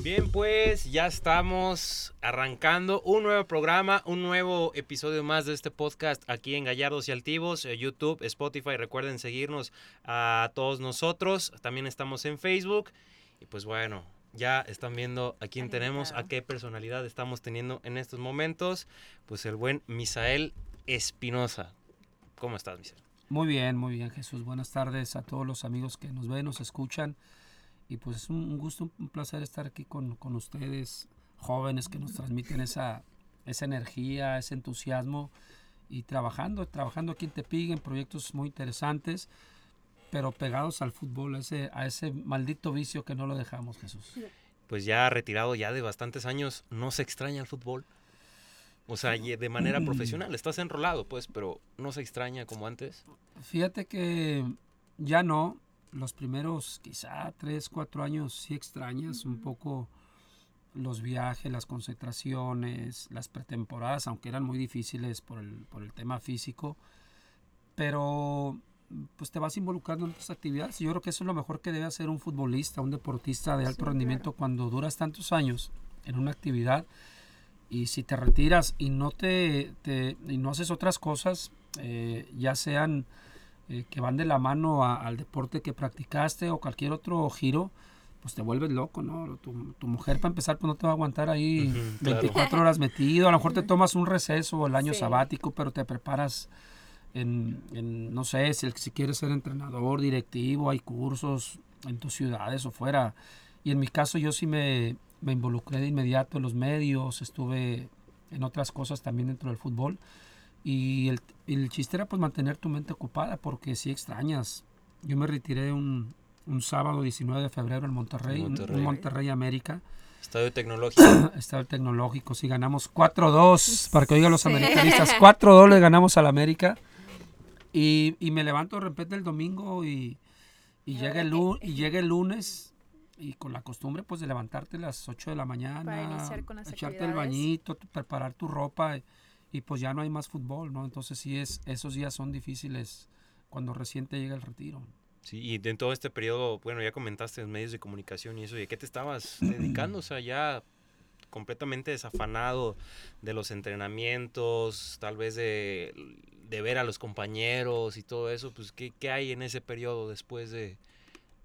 Bien, pues ya estamos arrancando un nuevo programa, un nuevo episodio más de este podcast aquí en Gallardos y Altivos, eh, YouTube, Spotify. Recuerden seguirnos a todos nosotros. También estamos en Facebook. Y pues bueno, ya están viendo a quién tenemos, a qué personalidad estamos teniendo en estos momentos. Pues el buen Misael Espinosa. ¿Cómo estás, Misael? Muy bien, muy bien, Jesús. Buenas tardes a todos los amigos que nos ven, nos escuchan. Y pues es un gusto, un placer estar aquí con, con ustedes, jóvenes que nos transmiten esa, esa energía, ese entusiasmo y trabajando, trabajando aquí en Tepic en proyectos muy interesantes, pero pegados al fútbol, a ese, a ese maldito vicio que no lo dejamos, Jesús. Pues ya retirado ya de bastantes años, ¿no se extraña el fútbol? O sea, de manera profesional, estás enrolado, pues, pero no se extraña como antes. Fíjate que ya no, los primeros quizá tres, cuatro años sí extrañas un poco los viajes, las concentraciones, las pretemporadas, aunque eran muy difíciles por el, por el tema físico, pero pues te vas involucrando en tus actividades. Yo creo que eso es lo mejor que debe hacer un futbolista, un deportista de alto rendimiento cuando duras tantos años en una actividad y si te retiras y no te, te y no haces otras cosas, eh, ya sean eh, que van de la mano al deporte que practicaste o cualquier otro giro, pues te vuelves loco, ¿no? Tu, tu mujer, para empezar, pues no te va a aguantar ahí 24 horas metido. A lo mejor te tomas un receso el año sabático, pero te preparas en, en no sé, si, si quieres ser entrenador, directivo, hay cursos en tus ciudades o fuera. Y en mi caso yo sí me, me involucré de inmediato en los medios, estuve en otras cosas también dentro del fútbol. Y el, el chiste era pues mantener tu mente ocupada porque si extrañas. Yo me retiré un, un sábado 19 de febrero en Monterrey, en Monterrey, Monterrey América. Estadio Tecnológico. Estadio Tecnológico, sí, ganamos 4-2, para que oigan los americanistas, 4-2 le ganamos al América. Y, y, me levanto de repente el domingo y, y, llega el, y llega el lunes y con la costumbre pues de levantarte a las 8 de la mañana, echarte el bañito, preparar tu ropa y pues ya no hay más fútbol, ¿no? Entonces sí es, esos días son difíciles cuando recién te llega el retiro. Sí, y en todo este periodo, bueno, ya comentaste en medios de comunicación y eso, ¿y a qué te estabas dedicando? O sea, ya completamente desafanado de los entrenamientos, tal vez de, de ver a los compañeros y todo eso, pues ¿qué, qué hay en ese periodo después de,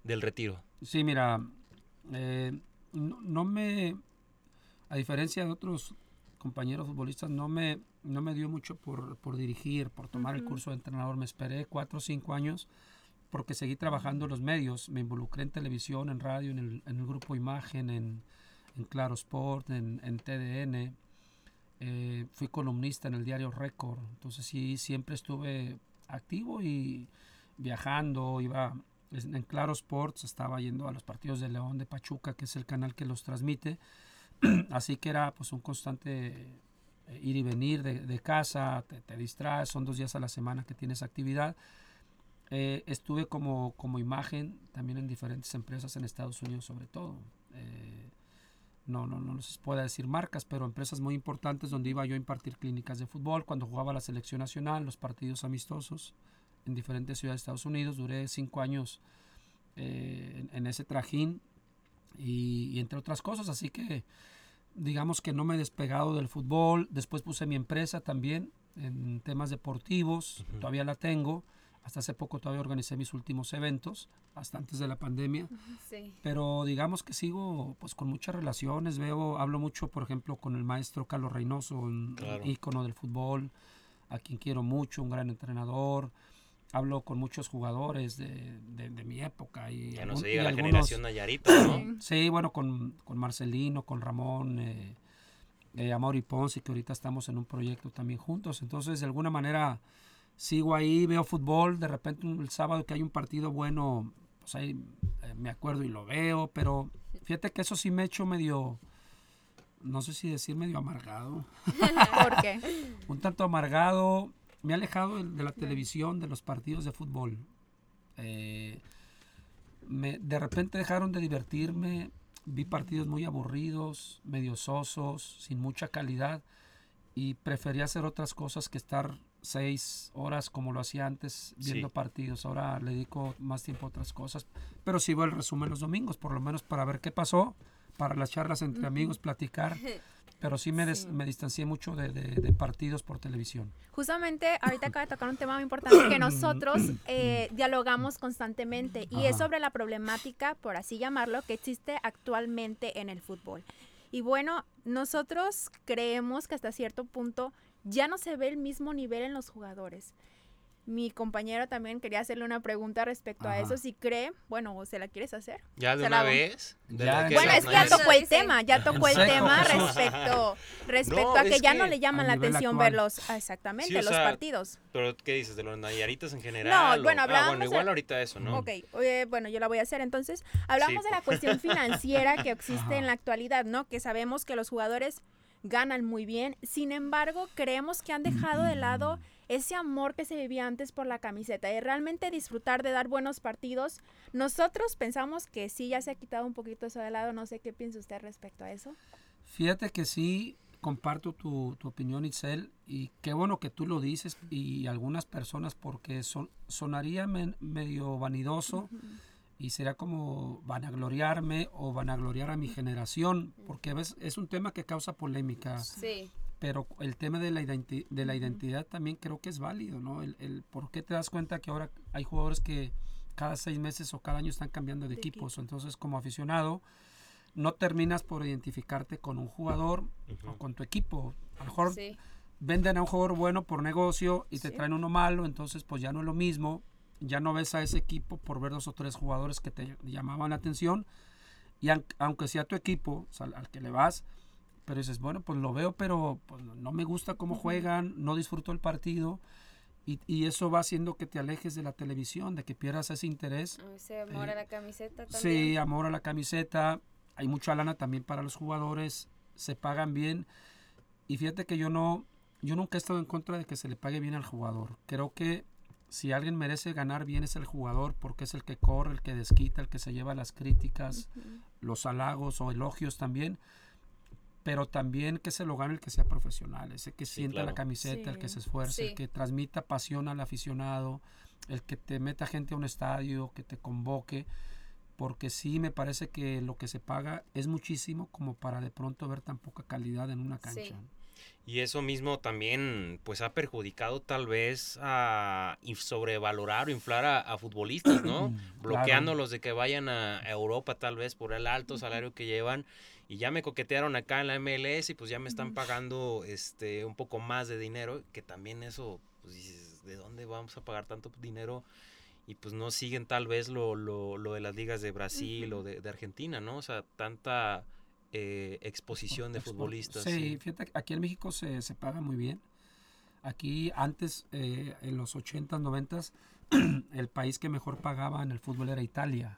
del retiro? Sí, mira, eh, no, no me, a diferencia de otros compañeros futbolistas, no me, no me dio mucho por, por dirigir, por tomar el curso de entrenador. Me esperé cuatro o cinco años porque seguí trabajando en los medios. Me involucré en televisión, en radio, en el, en el grupo Imagen, en, en Claro Sport, en, en TDN. Eh, fui columnista en el diario Récord. Entonces sí, siempre estuve activo y viajando. Iba en Claro Sports, estaba yendo a los partidos de León de Pachuca, que es el canal que los transmite. Así que era pues un constante ir y venir de, casa, te, te, distraes, son dos días a la semana que tienes actividad. Eh, estuve como, como imagen también en diferentes empresas en Estados Unidos sobre todo. Eh, no, no, no les puedo decir marcas, pero empresas muy importantes donde iba yo a impartir clínicas de fútbol, cuando jugaba la selección nacional, los partidos amistosos en diferentes ciudades de Estados Unidos. Duré cinco años eh, en, ese trajín y entre otras cosas, así que digamos que no me he despegado del fútbol. Después puse mi empresa también en temas deportivos, uh -huh. todavía la tengo. Hasta hace poco todavía organicé mis últimos eventos, hasta antes de la pandemia. Sí. Pero digamos que sigo pues con muchas relaciones, veo, hablo mucho, por ejemplo, con el maestro Carlos Reynoso, un claro. ícono del fútbol, a quien quiero mucho, un gran entrenador hablo con muchos jugadores de, de, de mi época. Y ya no se diga la algunos, generación Nayarita, ¿no? Sí, bueno, con, con Marcelino, con Ramón, eh, eh, Amaury Ponce, que ahorita estamos en un proyecto también juntos. Entonces, de alguna manera, sigo ahí, veo fútbol, de repente el sábado que hay un partido bueno, pues ahí eh, me acuerdo y lo veo, pero fíjate que eso sí me ha hecho medio no sé si decir medio amargado. ¿Por qué? un tanto amargado me ha alejado de, de la televisión, de los partidos de fútbol. Eh, me- de repente dejaron de divertirme, vi partidos muy aburridos, medio sosos, sin mucha calidad y prefería hacer otras cosas que estar seis horas como lo hacía antes viendo Sí. partidos. Ahora le dedico más tiempo a otras cosas, pero sí veo el resumen los domingos, por lo menos para ver qué pasó, para las charlas entre amigos, platicar, pero sí me, des- Sí. me distancié mucho de, de- de partidos por televisión. Justamente ahorita acaba de tocar un tema muy importante que nosotros eh, dialogamos constantemente y es sobre la problemática, por así llamarlo, que existe actualmente en el fútbol. Y bueno, nosotros creemos que hasta cierto punto ya no se ve el mismo nivel en los jugadores. Mi compañero también quería hacerle una pregunta respecto a eso, si cree, bueno, o se la quieres hacer. ¿Ya de una la vez? ¿De Ya, Bueno, es que ya tocó el tema, ya tocó el tema respecto, respecto No, a que ya que no le llaman la atención actual. verlos, ah, exactamente, Sí, o los sea, partidos. ¿Pero qué dices? ¿De los Nayaritas en general? No, o- bueno, ah, hablábamos bueno, de- igual ahorita eso, ¿no? Ok, eh, bueno, yo la voy a hacer entonces. Hablamos Sí. de la cuestión financiera que existe Ajá. en la actualidad, ¿no? Que sabemos que los jugadores ganan muy bien, sin embargo, creemos que han dejado de lado ese amor que se vivía antes por la camiseta, de realmente disfrutar de dar buenos partidos. Nosotros pensamos que sí, ya se ha quitado un poquito eso de lado, no sé qué piensa usted respecto a eso. Fíjate que sí comparto tu, tu opinión, Itzel, y qué bueno que tú lo dices y algunas personas porque son, sonaría men- medio vanidoso y sería como vanagloriarme o vanagloriar a mi generación, porque a veces es un tema que causa polémica, Sí. pero el tema de la, identi- de la identidad también creo que es válido, ¿no? El, el por qué te das cuenta que ahora hay jugadores que cada seis meses o cada año están cambiando de, De equipos, entonces como aficionado no terminas por identificarte con un jugador o con tu equipo. A lo mejor Sí. venden a un jugador bueno por negocio y te Sí. traen uno malo, entonces pues ya no es lo mismo, ya no ves a ese equipo por ver dos o tres jugadores que te llamaban la atención y aun- aunque sea tu equipo, o sea, al que le vas, pero dices, bueno, pues lo veo, pero pues, no me gusta cómo juegan, no disfruto el partido y, y eso va haciendo que te alejes de la televisión, de que pierdas ese interés. Ese amor a la camiseta también. Sí, amor a la camiseta, hay mucha lana también para los jugadores, se pagan bien. Y fíjate que yo no, yo nunca he estado en contra de que se le pague bien al jugador. Creo que si alguien merece ganar bien es el jugador porque es el que corre, el que desquita, el que se lleva las críticas, los halagos o elogios también. Pero también que se lo gane el que sea profesional, ese que Sí, sienta la camiseta, el que se esfuerce, el que transmita pasión al aficionado, el que te meta gente a un estadio, que te convoque porque sí me parece que lo que se paga es muchísimo como para de pronto ver tan poca calidad en una cancha. Y eso mismo también pues ha perjudicado tal vez a sobrevalorar o inflar a, a futbolistas, ¿no? Bloqueándolos de que vayan a a Europa tal vez por el alto salario que llevan y ya me coquetearon acá en la MLS y pues ya me están pagando este un poco más de dinero, que también eso pues dices, ¿de dónde vamos a pagar tanto dinero? Y pues no siguen tal vez lo, lo, lo de las ligas de Brasil o de, de Argentina, ¿no? O sea, tanta eh, exposición de futbolistas. Sí, fíjate, aquí en México se, se paga muy bien. Aquí antes, eh, en los 80s, 90s, el país que mejor pagaba en el fútbol era Italia.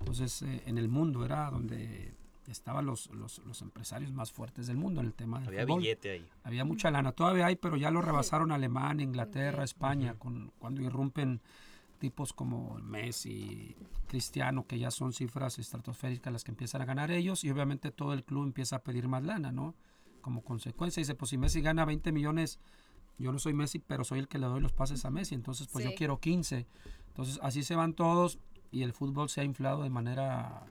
Entonces, eh, en el mundo era donde estaban los, los, los empresarios más fuertes del mundo en el tema del Había fútbol. billete ahí. Había mucha lana, todavía hay, pero ya lo rebasaron Alemania, Inglaterra, España, con, cuando irrumpen tipos como Messi, Cristiano, que ya son cifras estratosféricas las que empiezan a ganar ellos, y obviamente todo el club empieza a pedir más lana, ¿no? Como consecuencia, dice, pues si Messi gana 20 millones, yo no soy Messi, pero soy el que le doy los pases a Messi, entonces pues yo quiero 15. Entonces así se van todos y el fútbol se ha inflado de manera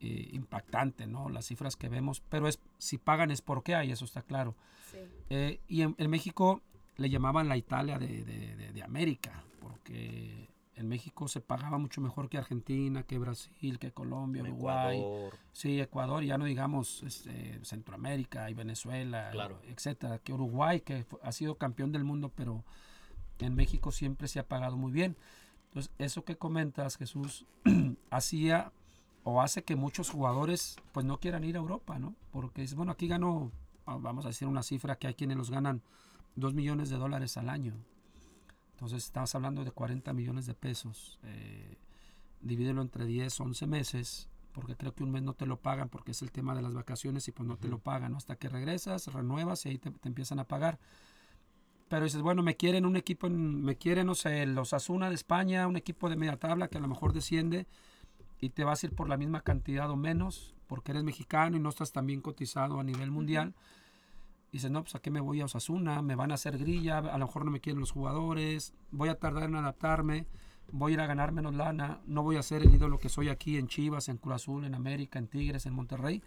eh, impactante, ¿no? Las cifras que vemos, pero es si pagan es porque hay, eso está claro. Sí. Eh, y en, en México le llamaban la Italia de, de- de- de América, porque en México se pagaba mucho mejor que Argentina, que Brasil, que Colombia, Uruguay. Ecuador. Sí, Ecuador, ya no digamos este, Centroamérica y Venezuela, Claro. etcétera. Que Uruguay, que ha sido campeón del mundo, pero en México siempre se ha pagado muy bien. Entonces, eso que comentas, Jesús, hacía o hace que muchos jugadores pues no quieran ir a Europa, ¿no? Porque es bueno, aquí gano, vamos a decir una cifra que hay quienes los ganan 2 millones de dólares al año. Entonces estamos hablando de 40 millones de pesos. Eh, divídelo entre 10, 11 meses, porque creo que un mes no te lo pagan porque es el tema de las vacaciones y pues no te lo pagan, ¿no? Hasta que regresas, renuevas y ahí te, te empiezan a pagar. pero dices, bueno, me quieren un equipo, en- me quieren, no sé, los Asuna de España, un equipo de media tabla que a lo mejor desciende y te vas a ir por la misma cantidad o menos, porque eres mexicano y no estás tan bien cotizado a nivel mundial. Dices, no, pues a qué me voy a Osasuna, me van a hacer grilla, a lo mejor no me quieren los jugadores, voy a tardar en adaptarme, voy a ir a ganar menos lana, no voy a ser el ídolo que soy aquí en Chivas, en Cruz Azul, en América, en Tigres, en Monterrey.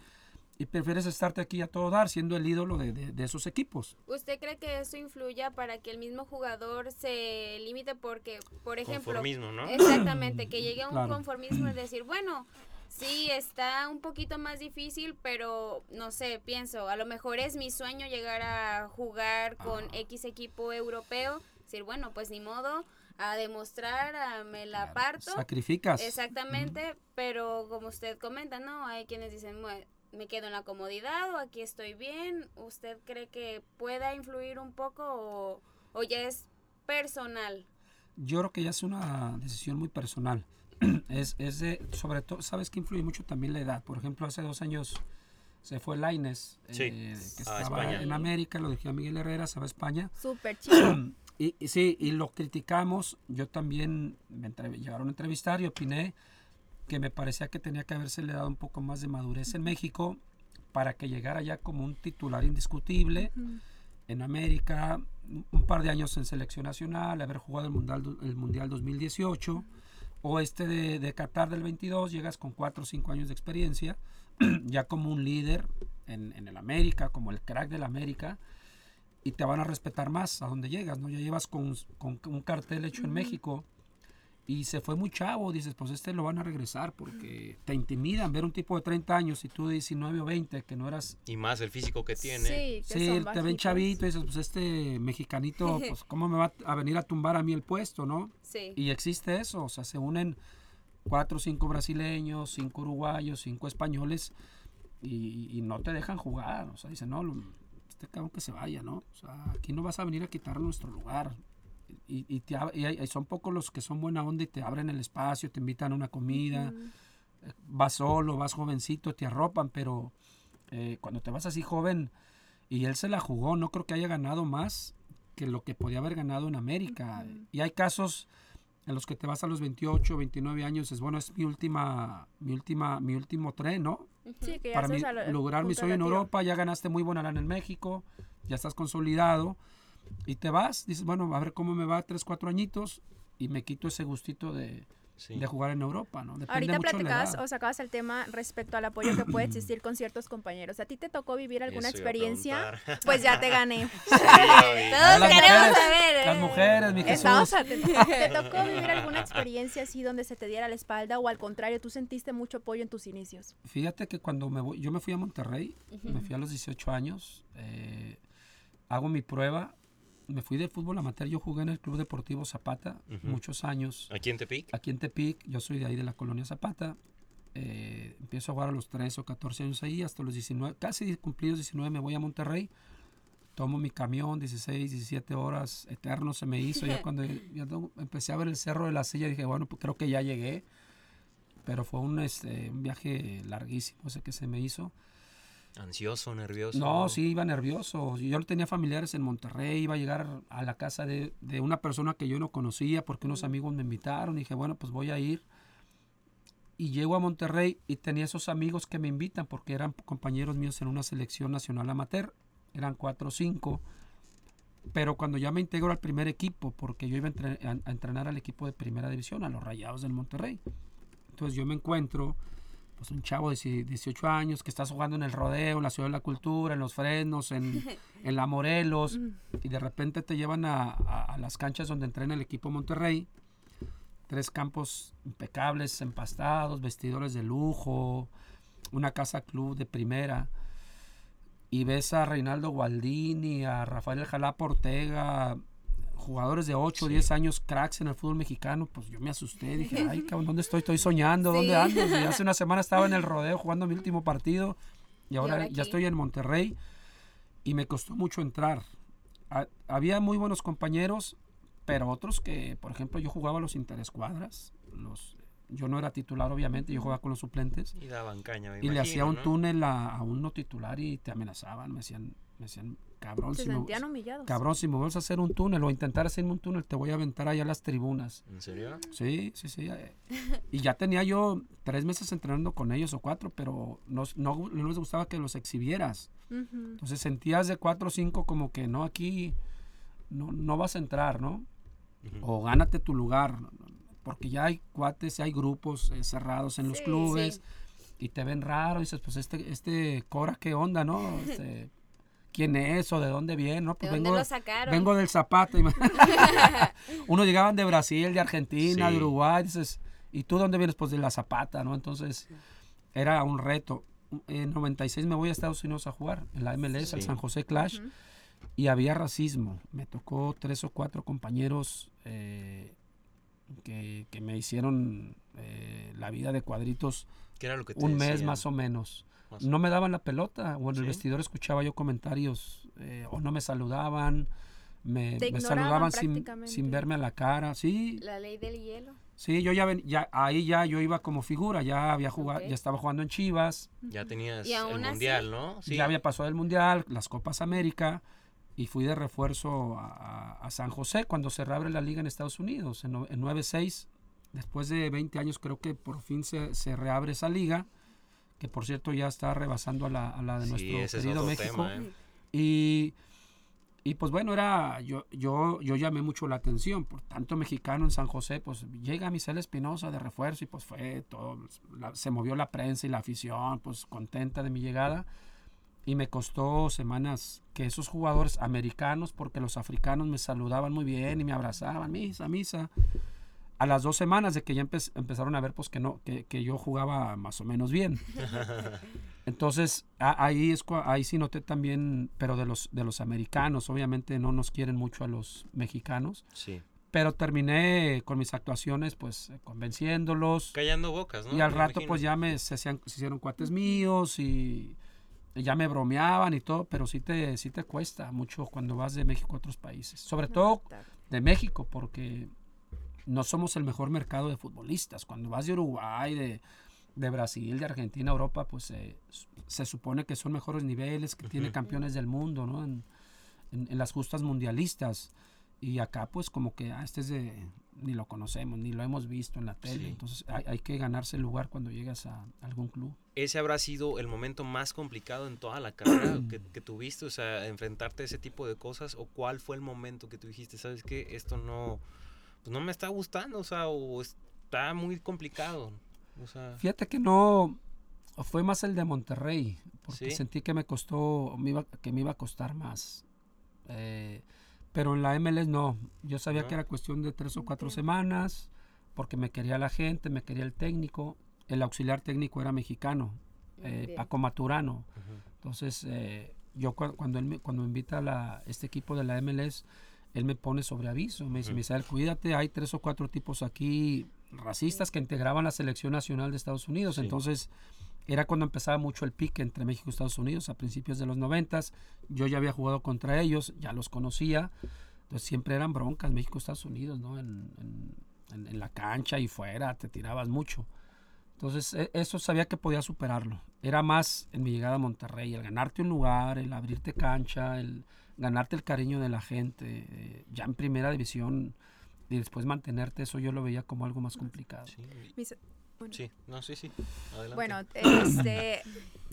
Y prefieres estarte aquí a todo dar, siendo el ídolo de, de- de esos equipos. ¿Usted cree que eso influya para que el mismo jugador se limite? Porque, por ejemplo, Conformismo, ¿no? exactamente, que llegue a un Claro. conformismo es decir, bueno, sí, está un poquito más difícil, pero no sé, pienso, a lo mejor es mi sueño llegar a jugar con X equipo europeo, decir, bueno, pues ni modo, a demostrar, a me la parto. Sacrificas. Exactamente, pero como usted comenta, ¿no? Hay quienes dicen, "Mue- me quedo en la comodidad o aquí estoy bien. ¿Usted cree que pueda influir un poco o, o ya es personal? Yo creo que ya es una decisión muy personal. es, es de, sobre todo, sabes que influye mucho también la edad. Por ejemplo, hace dos años se fue Laines, Sí, que a estaba España. en América, lo dejó a Miguel Herrera, se va a España. Súper chido. Y, y sí, y lo criticamos. Yo también me llegaron a entrevistar y opiné que me parecía que tenía que haberse le dado un poco más de madurez en México para que llegara ya como un titular indiscutible en América, un- par de años en selección nacional, haber jugado el Mundial, el mundial 2018 o este de, de Qatar del 22, llegas con 4 o 5 años de experiencia, ya como un líder en, en el América, como el crack del América, y te van a respetar más a donde llegas, ¿no? Ya llevas con, con un cartel hecho en México y se fue muy chavo, dices, pues este lo van a regresar porque te intimidan ver un tipo de 30 años y tú de 19 o 20 que no eras Y más el físico que tiene. Sí, que Sí, son te ven chavito y dices, pues este mexicanito, pues cómo me va a venir a tumbar a mí el puesto, ¿no? Sí. Y existe eso, o sea, se unen cuatro o cinco brasileños, cinco uruguayos, cinco españoles y, y no te dejan jugar, o sea, dicen, no, este cabrón que se vaya, ¿no? O sea, aquí no vas a venir a quitar nuestro lugar. Y, y te y hay- son pocos los que son buena onda y te abren el espacio, te invitan a una comida, eh, vas solo, vas jovencito, te arropan, pero eh, cuando te vas así joven y él se la jugó, no creo que haya ganado más que lo que podía haber ganado en América. Y hay casos en los que te vas a los 28, 29 años, es bueno, es mi última, mi última, mi último tren, ¿no? Sí, que ya Para al lograr mi sueño en. Europa, ya ganaste muy buena lana en México, ya estás consolidado y te vas, dices, bueno, a ver cómo me va, tres, cuatro añitos y me quito ese gustito de, Sí. de jugar en Europa, ¿no? Depende Ahorita mucho platicabas o sacabas el tema respecto al apoyo que puede existir con ciertos compañeros. ¿A ti te tocó vivir alguna Eso experiencia? Pues ya te gané. Sí. Todos las queremos mujeres, saber. Las ¿eh? mujeres, mi Jesús. ¿Te tocó vivir alguna experiencia así donde se te diera la espalda o al contrario, tú sentiste mucho apoyo en tus inicios? Fíjate que cuando me voy, yo me fui a Monterrey, me fui a los 18 años, eh, hago mi prueba, me fui del fútbol amateur, yo jugué en el Club Deportivo Zapata muchos años, Aquí en Tepic. aquí en Tepic, yo soy de ahí de la colonia Zapata, eh, empiezo a jugar a los 13 o 14 años ahí, hasta los 19, casi cumplidos 19 me voy a Monterrey, tomo mi camión, 16, 17 horas, eterno se me hizo, ya cuando ya empecé a ver el Cerro de la Silla dije, bueno, pues creo que ya llegué, pero fue un, este, un viaje larguísimo ese que se me hizo. Ansioso, nervioso. No, sí, iba nervioso. Yo tenía familiares en Monterrey, iba a llegar a la casa de, de una persona que yo no conocía porque unos amigos me invitaron. Y dije, bueno, pues voy a ir. Y llego a Monterrey y tenía esos amigos que me invitan porque eran compañeros míos en una selección nacional amateur. Eran cuatro o cinco. Pero cuando ya me integro al primer equipo, porque yo iba a, entre- a- a entrenar al equipo de primera división, a los Rayados del Monterrey. Entonces yo me encuentro pues un chavo de die- 18 años que estás jugando en el rodeo, en la ciudad de la cultura, en los frenos, en, en la Morelos, y de repente te llevan a, a- a las canchas donde entrena el equipo Monterrey. Tres campos impecables, empastados, vestidores de lujo, una casa club de primera. Y ves a Reinaldo Gualdini, a Rafael Jalapa Ortega, jugadores de 8 o 10 años, cracks en el fútbol mexicano, pues yo me asusté, dije, ay, cabrón, ¿dónde estoy? Estoy soñando, ¿dónde Sí. ando? Y hace una semana estaba en el rodeo jugando mi último partido y ahora, ahora ya estoy en Monterrey y me costó mucho entrar. Ha- había muy buenos compañeros, pero otros que, por ejemplo, yo jugaba los interescuadras, los, yo no era titular obviamente, yo jugaba con los suplentes Y daban caña, me y le hacía un ¿no? túnel a, a un no titular y te amenazaban, me hacían, me hacían cabrón, Se si me, sentían humillados. cabrón, si me vuelves a hacer un túnel o intentar hacerme un túnel, te voy a aventar allá a las tribunas. ¿En serio? Sí, sí, sí. eh. Y ya tenía yo tres meses entrenando con ellos o cuatro, pero no, no, no les gustaba que los exhibieras. Entonces sentías de cuatro o cinco como que no, aquí no, no vas a entrar, ¿no? O gánate tu lugar. Porque ya hay cuates, hay grupos eh, cerrados en los clubes sí. y te ven raro. Y dices, pues este, este Cora, ¿qué onda, no? Este, ¿Quién es o de dónde viene? No, ¿De pues dónde vengo, lo sacaron? vengo del Zapata. y me- Unos llegaban de Brasil, de Argentina, Sí. de Uruguay. Dices, ¿y tú dónde vienes? Pues de la Zapata, ¿no? Entonces era un reto. En 96 me voy a Estados Unidos a jugar, en la MLS, al Sí. San José Clash, Ujú. y había racismo. Me tocó tres o cuatro compañeros eh, que, que me hicieron eh, la vida de cuadritos ¿Qué era lo que te un mes más o menos. Más- No me daban la pelota, o en el ¿Sí? vestidor escuchaba yo comentarios, eh, o no me saludaban, me, me saludaban sin, sin verme a la cara. Sí, La ley del hielo. sí, yo ya, ven- ya ahí ya yo iba como figura, ya había jugado, Ok. ya estaba jugando en Chivas, Ya tenías Y el así- mundial, ¿no? ya había pasado el Mundial, las Copas América, y fui de refuerzo a, a- a San José cuando se reabre la liga en Estados Unidos, en, en 9-6. Después de 20 años creo que por fin se, se reabre esa liga, que por cierto ya está rebasando a la, a la de Sí, nuestro ese querido México. tema, ¿eh? Y, y pues bueno, era yo, yo, yo llamé mucho la atención, por tanto mexicano en San José, pues llega Michelle Espinosa de refuerzo y pues fue todo, la- se movió la prensa y la afición, pues contenta de mi llegada. Y me costó semanas que esos jugadores americanos, porque los africanos me saludaban muy bien y me abrazaban, misa, misa. A las dos semanas de que ya empe- empezaron a ver pues que no, que, que yo jugaba más o menos bien. Entonces, a- ahí es ahí sí noté también, pero de los de los americanos, obviamente no nos quieren mucho a los mexicanos, Sí. pero terminé con mis actuaciones pues eh, convenciéndolos Callando bocas, ¿no? y al Me rato imagino. pues ya me se, hacían- se hicieron cuates míos y, y ya me bromeaban y todo, pero sí te sí te cuesta mucho cuando vas de México a otros países, sobre todo de México porque no somos el mejor mercado de futbolistas. Cuando vas de Uruguay, de, de Brasil, de Argentina, Europa, pues eh, se supone que son mejores niveles, que tiene campeones del mundo, ¿no? En, en- en las justas mundialistas. Y acá pues como que ah, este es de, ni lo conocemos, ni lo hemos visto en la tele. Sí. Entonces hay, hay que ganarse el lugar cuando llegas a algún club. ese habrá sido el momento más complicado en toda la carrera que, que tuviste, o sea, enfrentarte a ese tipo de cosas, o cuál fue el momento que tú dijiste, sabes qué, esto no, pues no me está gustando, o sea, o está muy complicado, o sea, Fíjate que no fue más el de Monterrey, porque Sí. sentí que me costó, me iba, que me iba a costar más. Eh, pero en la MLS no. Yo sabía ¿No? que era cuestión de tres o cuatro semanas, porque me quería la gente, me quería el técnico. El auxiliar técnico era mexicano, eh. Paco Maturano. Entonces, eh, yo cua- cuando él me, cuando me invita a la, este equipo de la MLS, él me pone sobre aviso. Me dice. Misael, cuídate, hay tres o cuatro tipos aquí racistas que integraban la selección nacional de Estados Unidos. Sí. Entonces, era cuando empezaba mucho el pique entre México y Estados Unidos a principios de los noventas. Yo ya había jugado contra ellos, ya los conocía. Entonces siempre eran broncas México Estados Unidos, ¿no? En, en- en- en la cancha y fuera, te tirabas mucho. Entonces e- eso sabía que podía superarlo. Era más en mi llegada a Monterrey, el ganarte un lugar, el abrirte cancha, el ganarte el cariño de la gente, eh, ya en primera división y después mantenerte, eso yo lo veía como algo más complicado. sí, Mis- bueno. sí, no, sí, sí, adelante. Bueno, este,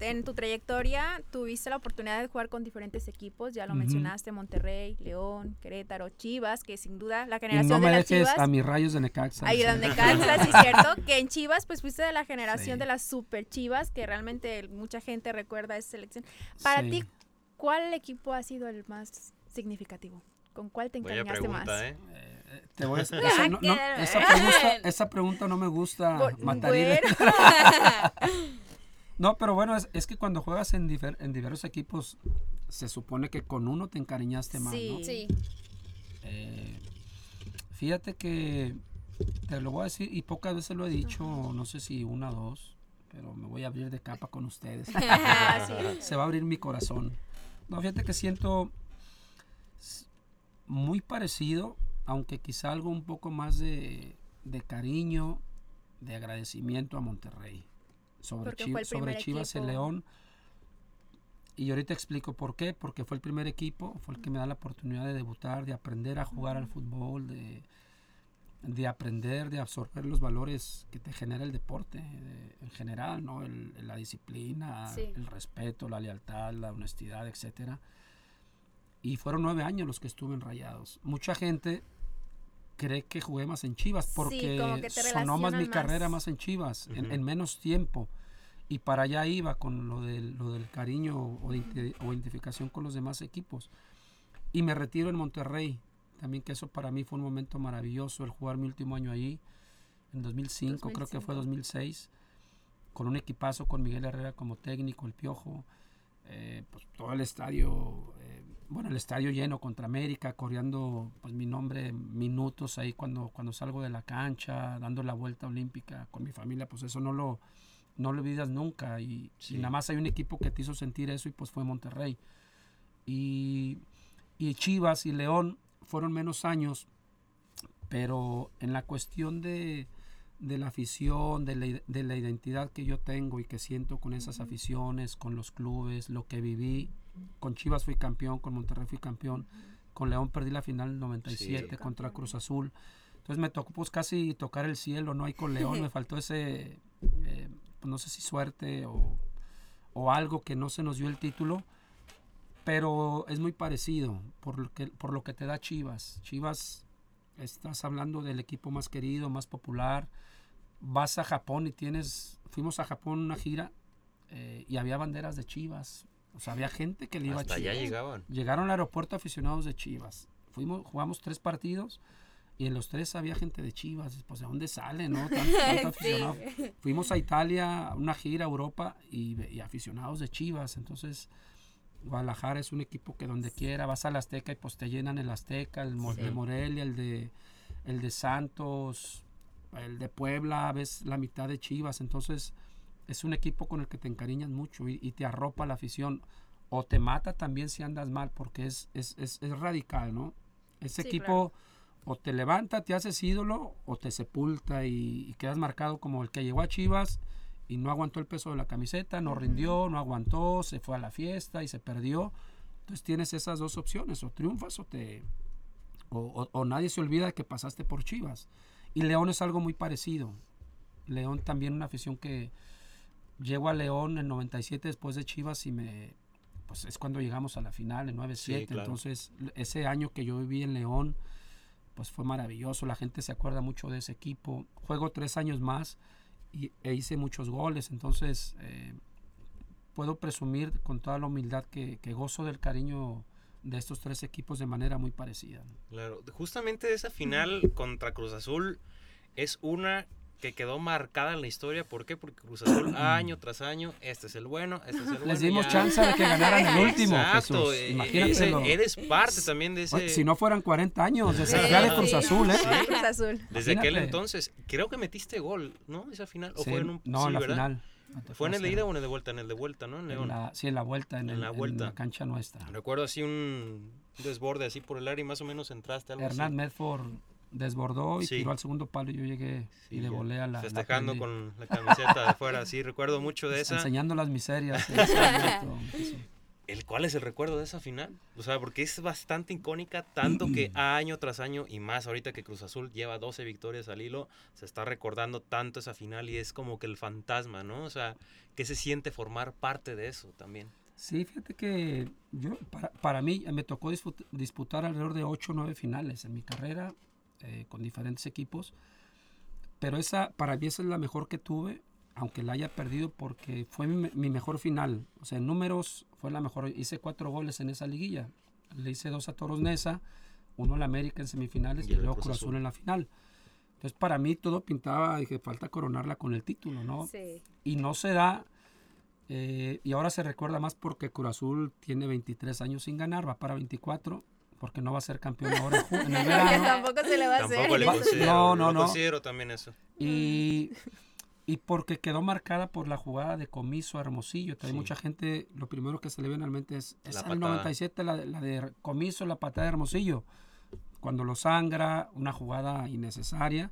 en tu trayectoria tuviste la oportunidad de jugar con diferentes equipos, ya lo mencionaste, Monterrey, León, Querétaro, Chivas, que sin duda la Y generación no me de las dejes Chivas, a mis rayos de Necaxa. ahí dice. donde calza, sí es cierto, que en Chivas pues fuiste de la generación Sí. de las super Chivas, que realmente mucha gente recuerda esa selección. Para Sí. ti, ¿cuál equipo ha sido el más significativo? ¿Con cuál te encariñaste más? ¿eh? Eh, te voy a- esa, no- no, qué esa pregunta, esa pregunta no me gusta, Bu- Mataril. bueno. No, pero bueno, es, es que cuando juegas en, difer- en diversos equipos, se supone que con uno te encariñaste más, Sí. ¿no? Sí. Eh, fíjate que te lo voy a decir, y pocas veces lo he dicho, no sé si una o dos, pero me voy a abrir de capa con ustedes. Ah, sí. se va a abrir mi corazón. No, fíjate que siento muy parecido, aunque quizá algo un poco más de, de cariño, de agradecimiento a Monterrey. Sobre, Chivas y equipo. León. Y ahorita explico por qué, porque fue el primer equipo, fue el que me da la oportunidad de debutar, de aprender a jugar al fútbol, de, de aprender, de absorber los valores que te genera el deporte de- en general, ¿no? El- la disciplina, Sí. el respeto, la lealtad, la honestidad, etcétera. Y fueron nueve años los que estuve en Rayados. Mucha gente cree que jugué más en Chivas porque sonó más mi carrera más. en Chivas, en, menos tiempo. Y para allá iba con lo del, lo del cariño o, de o identificación con los demás equipos. Y me retiro en Monterrey. También que eso para mí fue un momento maravilloso el jugar mi último año allí. En 2005, creo que fue 2006. Con un equipazo con Miguel Herrera como técnico, el Piojo. eh, pues todo el estadio, eh, bueno, el estadio lleno contra América, coreando pues mi nombre minutos ahí cuando, cuando salgo de la cancha, dando la vuelta olímpica con mi familia, pues eso no lo, no lo olvidas nunca. Y, Sí. y nada más hay un equipo que te hizo sentir eso y pues fue Monterrey. Y, y Chivas y León fueron menos años, pero en la cuestión de, de la afición, de la, de la identidad que yo tengo y que siento con esas aficiones, con los clubes, lo que viví. Con Chivas fui campeón, con Monterrey fui campeón, con León perdí la final en el 97 Sí. contra Cruz Azul. Entonces me tocó pues casi tocar el cielo, ¿no? Ahí con León me faltó ese, eh, pues, no sé si suerte o, o algo que no se nos dio el título, pero es muy parecido por lo que, por lo que te da Chivas. Chivas, estás hablando del equipo más querido, más popular. Vas a Japón y tienes, fuimos a Japón una gira eh, y había banderas de Chivas. O sea, había gente que le iba Hasta a allá Chivas. llegaban. Llegaron al aeropuerto aficionados de Chivas. Fuimos, jugamos tres partidos y en los tres había gente de Chivas. Pues de dónde sale, ¿no? Tanto, tanto aficionado. Fuimos a Italia, a una gira a Europa y, y aficionados de Chivas. Entonces, Guadalajara es un equipo que donde quiera vas al Azteca y pues te llenan el Azteca, el Sí. de Morelia, el de, el de Santos, el de Puebla, ves la mitad de Chivas. Entonces, es un equipo con el que te encariñas mucho y, y te arropa la afición. O te mata también si andas mal, porque es, es, es, es radical, ¿no? Ese Sí, equipo o te levanta, te haces ídolo, o te sepulta y, y quedas marcado como el que llegó a Chivas y no aguantó el peso de la camiseta, no rindió, no aguantó, se fue a la fiesta y se perdió. Entonces tienes esas dos opciones, o triunfas o te o, o- o nadie se olvida que pasaste por Chivas. Y León es algo muy parecido. León también una afición que llego a León en 97 después de Chivas y me pues es cuando llegamos a la final en 9-7, Sí, claro. entonces ese año que yo viví en León pues fue maravilloso, la gente se acuerda mucho de ese equipo. Juego tres años más y, e hice muchos goles, entonces eh, puedo presumir con toda la humildad que, gozo del cariño de estos tres equipos de manera muy parecida. Claro, justamente esa final contra Cruz Azul es una que quedó marcada en la historia. ¿Por qué? Porque Cruz Azul año tras año, este es el bueno, este es el bueno. Les dimos ya. chance de que ganaran el último. Exacto, Jesús. eh, Imagínate ese- lo- eres parte también de ese... Oye, si no fueran 40 años de ser ya de Cruz Azul, ¿eh? Sí. Cruz Azul. Desde aquel entonces, creo que metiste gol, ¿no? Esa final. ¿O Sí, fue en un no, sí, en la ¿verdad? final. ¿Fue en el de ida o en el de vuelta? En el de vuelta, ¿no? En En León. la, sí, en la vuelta, en, En el- la en vuelta. la cancha nuestra. Recuerdo así un desborde así por el área y más o menos entraste algo Hernán así. Medford desbordó y Sí. tiró al segundo palo y yo llegué Sí, y le volé a la... la Festejando prendí. con la camiseta de fuera, sí, recuerdo mucho de esa. Enseñando las miserias. ¿El cuál es el recuerdo de esa final? O sea, porque es bastante icónica, tanto que año tras año y más ahorita que Cruz Azul lleva 12 victorias al hilo, se está recordando tanto esa final y es como que el fantasma, ¿no? O sea, ¿qué se siente formar parte de eso también? Sí, fíjate que yo, para, para mí me tocó disputar alrededor de 8 o 9 finales en mi carrera eh, con diferentes equipos, pero esa, para mí esa es la mejor que tuve, aunque la haya perdido porque fue mi, mi mejor final, o sea, en números fue la mejor, hice cuatro goles en esa liguilla, le hice dos a Toros Neza, uno al América en semifinales Y y, luego Cruz. Azul en la final. Entonces para mí todo pintaba, dije, falta coronarla con el título, ¿no? Sí. y no se da. eh, y ahora se recuerda más porque Cruz Azul tiene 23 años sin ganar, va para 24, porque no va a ser campeón ahora en, el verano. tampoco se le va a hacer. Tampoco le Va- considero, no, no, no. considero también eso. Y, y porque quedó marcada por la jugada de comiso a Hermosillo. También Sí. mucha gente, lo primero que se le viene al mente es, es La el patada. 97, la, de- la de comiso, la patada de Hermosillo. Cuando lo sangra, una jugada innecesaria.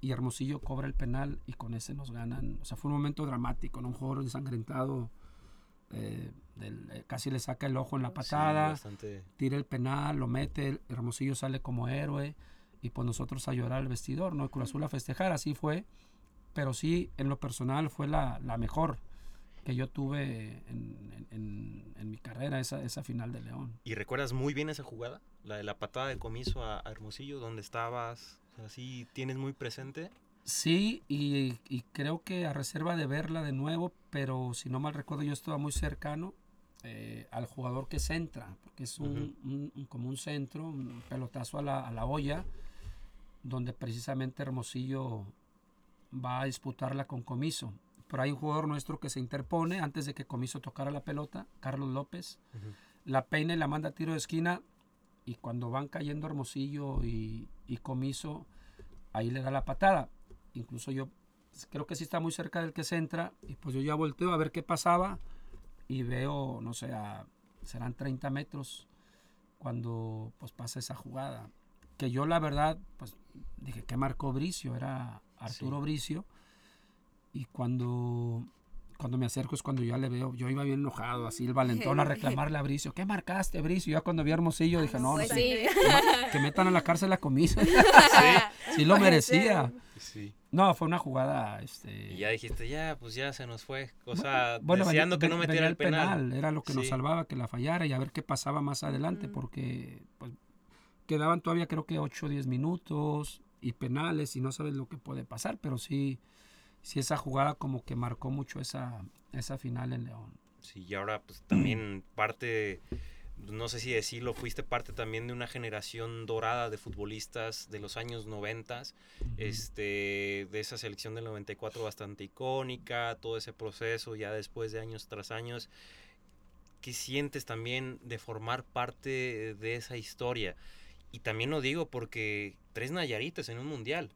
Y Hermosillo cobra el penal y con ese nos ganan. O sea, fue un momento dramático, ¿no? Un jugador ensangrentado eh, del- eh, casi le saca el ojo en la patada, tira el penal, lo mete, el Hermosillo sale como héroe y pues nosotros a llorar al vestidor, ¿no? Cruz Azul a festejar, así fue, pero sí, en lo personal fue la, la mejor que yo tuve en, en- en- en mi carrera, esa, esa final de León. ¿Y recuerdas muy bien esa jugada? La de la patada de comiso a, a Hermosillo, donde estabas. O sea, ¿sí tienes muy presente? Sí, y, y creo que a reserva de verla de nuevo, pero si no mal recuerdo yo estaba muy cercano eh, al jugador que centra, porque es un, un- un- como un centro, un pelotazo a la, a la olla, donde precisamente Hermosillo va a disputarla con Comiso. Pero hay un jugador nuestro que se interpone antes de que Comiso tocara la pelota, Carlos López, la peina y la manda a tiro de esquina, y cuando van cayendo Hermosillo y, y Comiso, ahí le da la patada. Incluso yo creo que sí está muy cerca del que centra, y pues yo ya volteo a ver qué pasaba, y veo, no sé, a- serán 30 metros cuando pues pasa esa jugada. Que yo la verdad, pues dije, ¿qué marcó Bricio? Era Arturo Sí. Bricio. Y cuando, cuando me acerco es cuando ya le veo, yo iba bien enojado, así el valentón a reclamarle a Bricio, ¿qué marcaste Bricio? Ya cuando vi a Hermosillo dije, no, no sé, sí. que metan a la cárcel a comisa. sí lo merecía. Sí. No, fue una jugada, este... Y ya dijiste, ya, pues ya se nos fue. O sea, Bueno, deseando que no metiera el penal. Era lo que nos Sí. salvaba, que la fallara y a ver qué pasaba más adelante, porque pues, quedaban todavía creo que 8 o 10 minutos y penales y no sabes lo que puede pasar, pero sí, sí esa jugada como que marcó mucho esa, esa final en León. Sí, y ahora pues también parte, no sé si decirlo, fuiste parte también de una generación dorada de futbolistas de los años 90, este, de esa selección del 94 bastante icónica, todo ese proceso ya después de años tras años. ¿Qué sientes también de formar parte de esa historia? Y también lo digo porque tres Nayaritas en un mundial.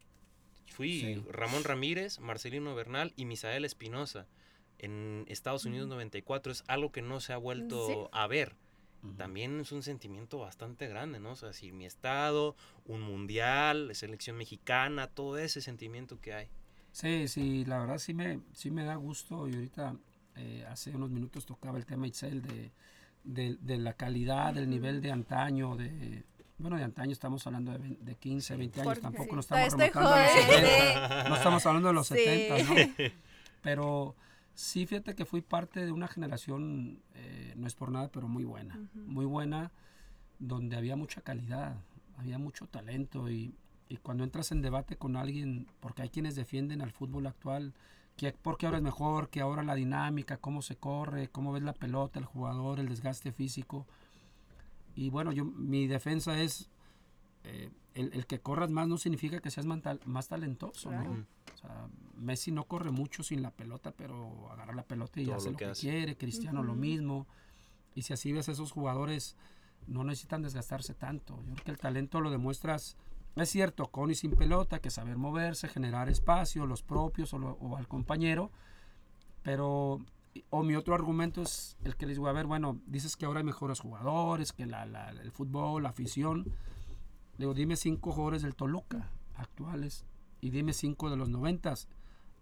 Fui Sí. Ramón Ramírez, Marcelino Bernal y Misael Espinosa en Estados Unidos 94 es algo que no se ha vuelto Sí. a ver. También es un sentimiento bastante grande, ¿no? O sea, si mi estado, un mundial, selección mexicana, todo ese sentimiento que hay. Sí, sí, la verdad sí me, sí me da gusto y ahorita eh, hace unos minutos tocaba el tema Itzel de, de, de la calidad, del nivel de antaño, de... Bueno, de antaño estamos hablando de, vein- de 15, 20 años, Porque tampoco sí. nos estamos Estoy remontando a los joven. 70, no estamos hablando de los Sí. 70, ¿no? Pero sí, fíjate que fui parte de una generación, eh, no es por nada, pero muy buena, muy buena, donde había mucha calidad, había mucho talento y, y cuando entras en debate con alguien, porque hay quienes defienden al fútbol actual, que porque ahora es mejor, que ahora la dinámica, cómo se corre, cómo ves la pelota, el jugador, el desgaste físico. Y bueno, yo mi defensa es eh, el, el que corras más no significa que seas más, tal- más talentoso, ¿no? Claro. O sea, Messi no corre mucho sin la pelota, pero agarra la pelota y Todo hace lo lo que que, hace. quiere. Cristiano lo mismo. Y si así ves a esos jugadores, no necesitan desgastarse tanto. Yo creo que el talento lo demuestras, es cierto, con y sin pelota, que saber moverse, generar espacio, los propios o, lo- o al compañero. Pero, o mi otro argumento es el que les digo, a ver, bueno, dices que ahora hay mejores jugadores, que la, la- el fútbol, la afición. Le digo, dime cinco jugadores del Toluca actuales y dime cinco de los noventas.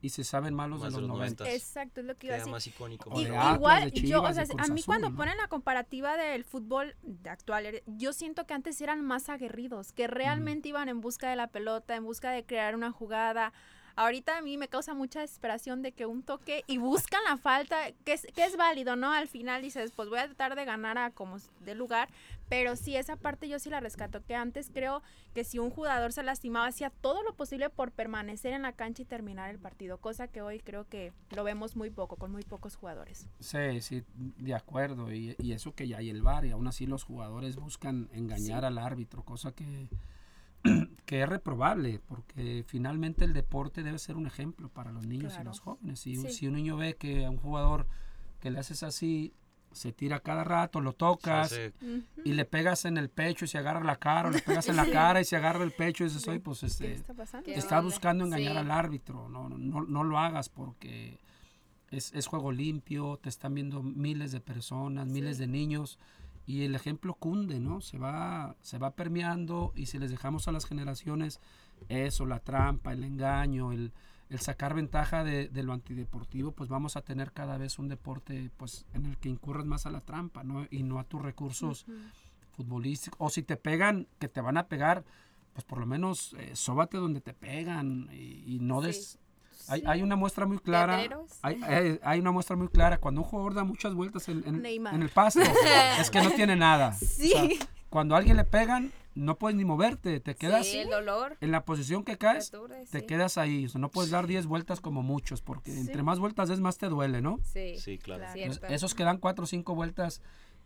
Y se saben malos Más de de los los noventas. Exacto, es lo que iba a decir. más icónico. Y- Atlas, igual, de yo, Chivas, o sea, de a mí cuando Azul, ¿no? ponen la comparativa del fútbol de actual, er- yo siento que antes eran más aguerridos, que realmente iban en busca de la pelota, en busca de crear una jugada. Ahorita a mí me causa mucha desesperación de que un toque y buscan la falta, que es, que es válido, ¿no? Al final dices, pues voy a tratar de ganar a como de lugar, pero sí, esa parte yo sí la rescato, que antes creo que si un jugador se lastimaba, hacía todo lo posible por permanecer en la cancha y terminar el partido, cosa que hoy creo que lo vemos muy poco, con muy pocos jugadores. Sí, sí, de acuerdo. Y, y eso que ya hay el VAR y aún así los jugadores buscan engañar al árbitro, cosa que, que es reprobable, porque finalmente el deporte debe ser un ejemplo para los niños y los jóvenes. Si, Sí. si un niño ve que a un jugador que le haces así, se tira cada rato, lo tocas y le pegas en el pecho y se agarra la cara, o le pegas en la cara y se agarra el pecho y dices, oye, pues ¿Qué este, está pasando? ¿Qué estás onda? buscando engañar Sí. al árbitro, no, no, no, no lo hagas porque es, es juego limpio, te están viendo miles de personas, miles de niños y el ejemplo cunde, ¿no? Se va, se va permeando y si les dejamos a las generaciones eso, la trampa, el engaño, el, el sacar ventaja de, de lo antideportivo, pues vamos a tener cada vez un deporte pues en el que incurres más a la trampa, ¿no? Y no a tus recursos futbolísticos. O si te pegan, que te van a pegar, pues por lo menos eh, sóbate donde te pegan y, y no Sí. Hay, hay una muestra muy clara. Hay, hay- hay una muestra muy clara. Cuando un jugador da muchas vueltas en, en- en el pasto, es que no tiene nada. Sí. O sea, cuando a alguien le pegan, no puedes ni moverte. Te quedas Sí, el dolor. en la posición que caes, te aturde, te sí. quedas ahí. O sea, no puedes dar 10 vueltas como muchos, porque Sí. entre más vueltas es más te duele, ¿no? Sí, Sí, claro. Entonces, esos que dan 4 o 5 vueltas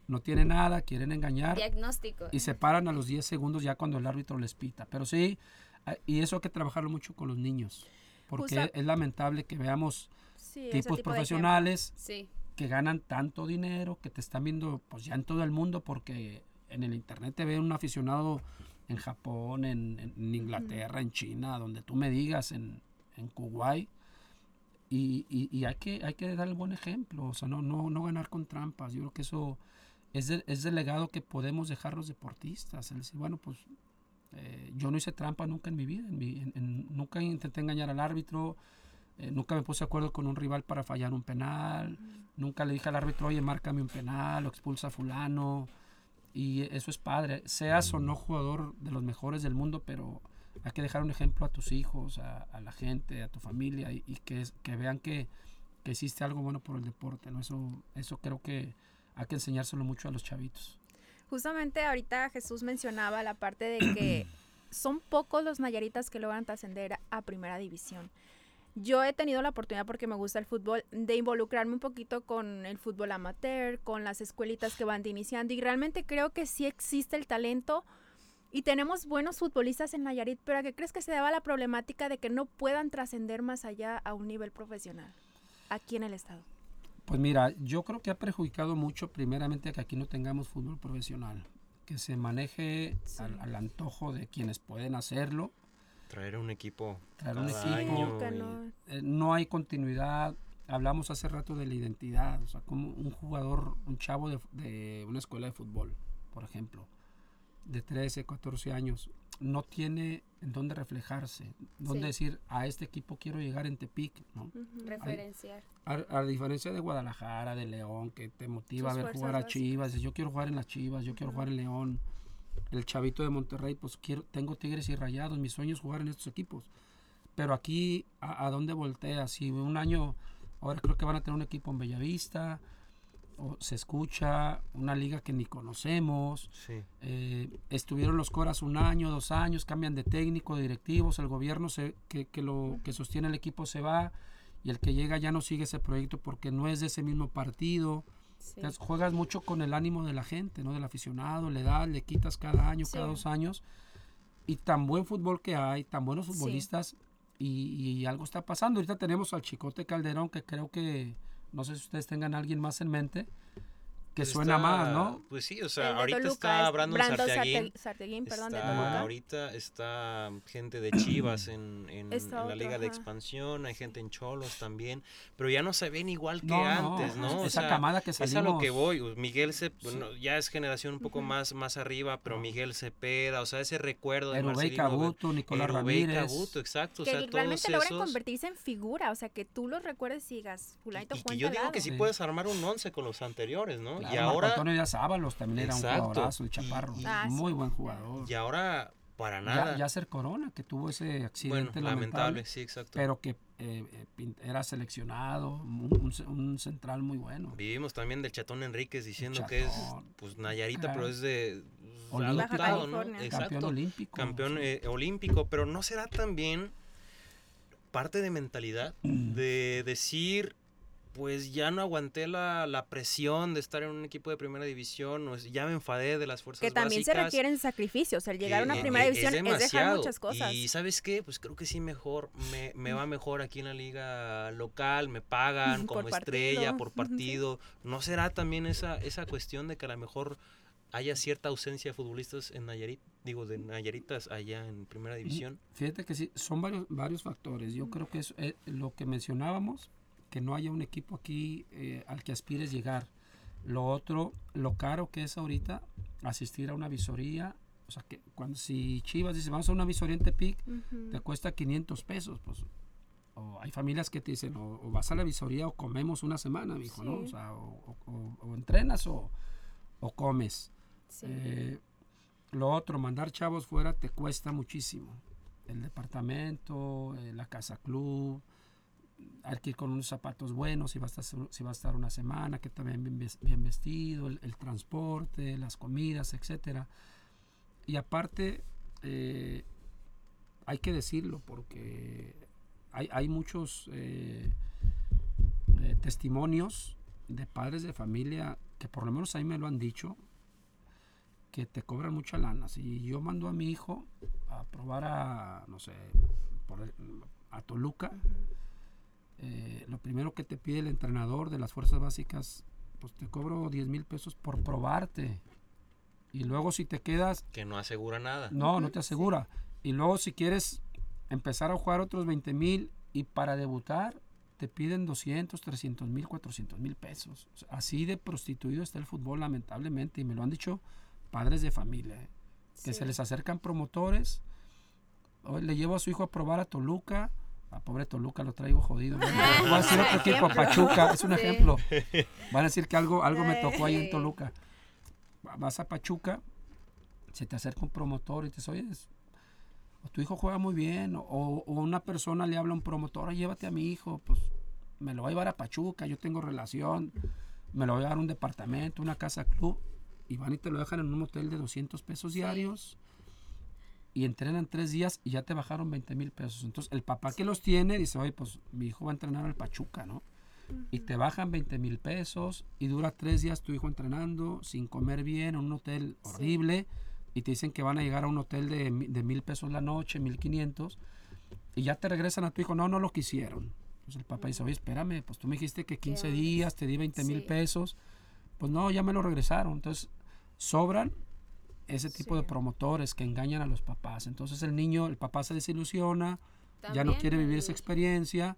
no tienen nada, quieren engañar Diagnóstico. y se paran a los 10 segundos ya cuando el árbitro les pita. Pero sí, ah, y eso hay que trabajarlo mucho con los niños, porque es lamentable que veamos Sí, tipos tipo profesionales Sí, que ganan tanto dinero, que te están viendo pues ya en todo el mundo, porque en el internet te ve un aficionado en Japón, en, en Inglaterra, en China, donde tú me digas, en, en Kuwait. Y, y- y hay, que, hay que dar el buen ejemplo, o sea, no, no, no ganar con trampas. Yo creo que eso es, de- es el legado que podemos dejar los deportistas. El decir, bueno, pues eh, yo no hice trampa nunca en mi vida, en mi- nunca intenté engañar al árbitro, eh, nunca me puse de acuerdo con un rival para fallar un penal, nunca le dije al árbitro, oye, márcame un penal o expulsa a fulano. Y eso es padre, seas o no jugador de los mejores del mundo, pero hay que dejar un ejemplo a tus hijos, a, la gente, a tu familia y, y que, que vean que, que hiciste algo bueno por el deporte. ¿no? Eso, eso creo que hay que enseñárselo mucho a los chavitos. Justamente ahorita Jesús mencionaba la parte de que son pocos los nayaritas que logran trascender a primera división. Yo he tenido la oportunidad, porque me gusta el fútbol, de involucrarme un poquito con el fútbol amateur, con las escuelitas que van de iniciando y realmente creo que sí existe el talento y tenemos buenos futbolistas en Nayarit, pero ¿a qué crees que se deba la problemática de que no puedan trascender más allá a un nivel profesional aquí en el estado? Pues mira, yo creo que ha perjudicado mucho primeramente que aquí no tengamos fútbol profesional, que se maneje al, al antojo de quienes pueden hacerlo. Traer un equipo Traer un equipo. año y- eh, no hay continuidad. Hablamos hace rato de la identidad, o sea, como un jugador, un chavo de, de una escuela de fútbol, por ejemplo, de 13, 14 años, no tiene en dónde reflejarse, dónde Sí. decir, a este equipo quiero llegar en Tepic, ¿no? Ujú. referenciar. A, a diferencia de Guadalajara, de León, que te motiva Sus a ver jugar a. Chivas, dices, yo quiero jugar en las Chivas, yo quiero jugar en León. El chavito de Monterrey, pues quiero, tengo Tigres y Rayados, mi sueño es jugar en estos equipos. Pero aquí, ¿a, a dónde voltea? Si un año, ahora creo que van a tener un equipo en Bellavista, o se escucha una liga que ni conocemos. Sí. Eh, estuvieron los Coras un año, dos años, cambian de técnico, de directivos, el gobierno se, que, que lo que sostiene el equipo se va y el que llega ya no sigue ese proyecto porque no es de ese mismo partido. Sí. Entonces, juegas mucho con el ánimo de la gente, ¿no? Del aficionado, le das, le quitas cada año, cada dos años. Y tan buen fútbol que hay, tan buenos Sí. futbolistas y, y algo está pasando. Ahorita tenemos al Chicote Calderón que creo que, no sé si ustedes tengan a alguien más en mente, que Pues suena está- más, ¿no? Pues sí, o sea, de ahorita Toluca está es Brandon, Brandon Sarteaguín. Sarte- Sarteaguín, perdón, de está- Toluca. ahorita está gente de Chivas en, en- en la otro, Liga de ajá. Expansión, hay gente en Cholos también, pero ya no se ven igual que No, no, antes, ¿no? O esa sea, camada que Es a lo que salimos- voy, Miguel se, bueno, ya es generación un poco más, más arriba, pero No. Miguel Cepeda, o sea, ese recuerdo de Erubey Marcelino Cabuto, Nicolás Erubey Ramírez. Cabuto, exacto, o que sea, todos realmente logran esos- convertirse en figura, o sea, que tú los recuerdes y digas, fulanito y que cuenta yo digo que lado. sí Sí. puedes armar un once con los anteriores, ¿no? Claro, y Marco ahora Antonio Díaz Ábalos también era un jugadorazo, el Chaparro. y- Ah, muy buen jugador. y ahora para nada. Ya, Yacer Corona, que tuvo ese bueno, accidente lamentable, lamentable, sí, exacto. pero que eh, eh, era seleccionado, un, un ce- un central muy bueno. Vivimos también del Chatón Enríquez diciendo que es pues Nayarita, Claro. pero es de pues, adoptado, ¿no? Exacto. Campeón olímpico. Campeón sí. eh, olímpico, pero no será también parte de mentalidad Mm. de decir pues ya no aguanté la, la presión de estar en un equipo de primera división, o es- ya me enfadé de las fuerzas que también se requieren sacrificios. El llegar a una que, primera eh, división es, dejar demasiado. muchas cosas. Y sabes qué, pues creo que sí mejor, me, me va mejor aquí en la liga local, me pagan Por como estrella partido. por partido. ¿No será también esa, esa cuestión de que a lo mejor haya cierta ausencia de futbolistas en Nayarit, digo, de Nayaritas allá en primera división? Fíjate que sí, son varios, varios factores. Yo creo que es eh, lo que mencionábamos, que no haya un equipo aquí eh, al que aspires llegar. Lo otro, lo caro que es ahorita asistir a una visoría. O sea, que cuando si Chivas dice, vamos a una visoría en Tepic, te cuesta 500 pesos. Pues o hay familias que te dicen, o, o vas a la visoría o comemos una semana, mijo, ¿no? O sea, o, entrenas o, o comes. Sí. Eh, lo otro, mandar chavos fuera te cuesta muchísimo. El departamento, eh, la casa club, hay que ir con unos zapatos buenos si vas a estar, si vas a estar una semana, que también bien, bien vestido, el, el transporte, las comidas, etcétera. Y aparte, eh, hay que decirlo porque hay, hay muchos eh, eh, testimonios de padres de familia que por lo menos a mí me lo han dicho que te cobran mucha lana. Si yo mando a mi hijo a probar a, no sé, por- a Toluca, eh, lo primero que te pide el entrenador de las fuerzas básicas, pues te cobro 10 mil pesos por probarte. Y luego si te quedas, Que no asegura nada. no, no te asegura. Y luego si quieres empezar a jugar otros 20 mil y para debutar te piden 200, 300 mil, 400 mil pesos. O sea, así de prostituido está el fútbol lamentablemente y me lo han dicho padres de familia. ¿eh? Que Sí. se les acercan promotores. Hoy le llevo a su hijo a probar a Toluca. A pobre Toluca lo traigo jodido. Voy a decir otro equipo, Pachuca. Es un Sí. ejemplo. Van a decir que algo, algo me tocó ahí en. Toluca. Va- Vas a Pachuca, se te acerca un promotor y te dice, oye, tu hijo juega muy bien, o, o una persona le habla a un promotor, "Oye, llévate a mi hijo, pues me lo voy a llevar a Pachuca, yo tengo relación, me lo voy a dar a un departamento, una casa club, y van y te lo dejan en un hotel de 200 pesos Sí. Y entrenan tres días y ya te bajaron 20 mil pesos. Entonces el papá que los tiene dice, oye, pues mi hijo va a entrenar al Pachuca, ¿no? Y te bajan 20 mil pesos y dura tres días tu hijo entrenando sin comer bien en un hotel horrible y te dicen que van a llegar a un hotel de, de mil pesos la noche, mil quinientos y ya te regresan a tu hijo, no, no lo quisieron. Entonces el papá dice, oye, espérame, pues tú me dijiste que 15 onda? días, te di 20 mil Sí. pesos, pues no, ya me lo regresaron. Entonces sobran ese tipo de Sí. promotores que engañan a los papás. Entonces el niño, el papá se desilusiona, ya no También quiere vivir esa experiencia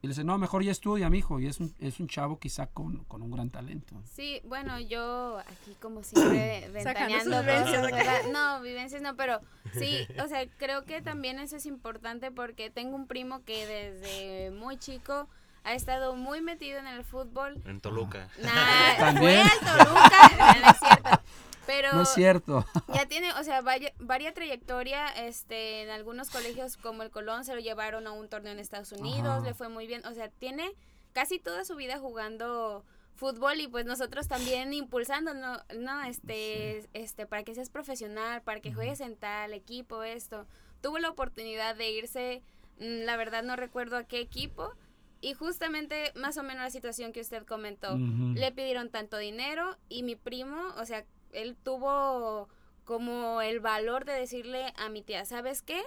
y le dice, no, mejor ya estudia, mi hijo. Y es un, es un chavo quizá con, con un gran talento. Sí, bueno, yo aquí como siempre ventaneando vivencias. No, vivencias no, pero sí, o sea, creo que también eso es importante porque tengo un primo que desde muy chico ha estado muy metido en el fútbol. En Toluca. Nah, fue También. al Toluca, no es cierto. Pero No es cierto. ya tiene, o sea, vaya, varia trayectoria, este, en algunos colegios como el Colón se lo llevaron a un torneo en Estados Unidos, Ajá. le fue muy bien, o sea, tiene casi toda su vida jugando fútbol y pues nosotros también impulsando, no, no, este, este, para que seas profesional, para que juegues en tal equipo, esto. Tuvo la oportunidad de irse, mm, la verdad no recuerdo a qué equipo, y justamente más o menos la situación que usted comentó. Le pidieron tanto dinero y mi primo, o sea, él tuvo como el valor de decirle a mi tía, ¿sabes qué?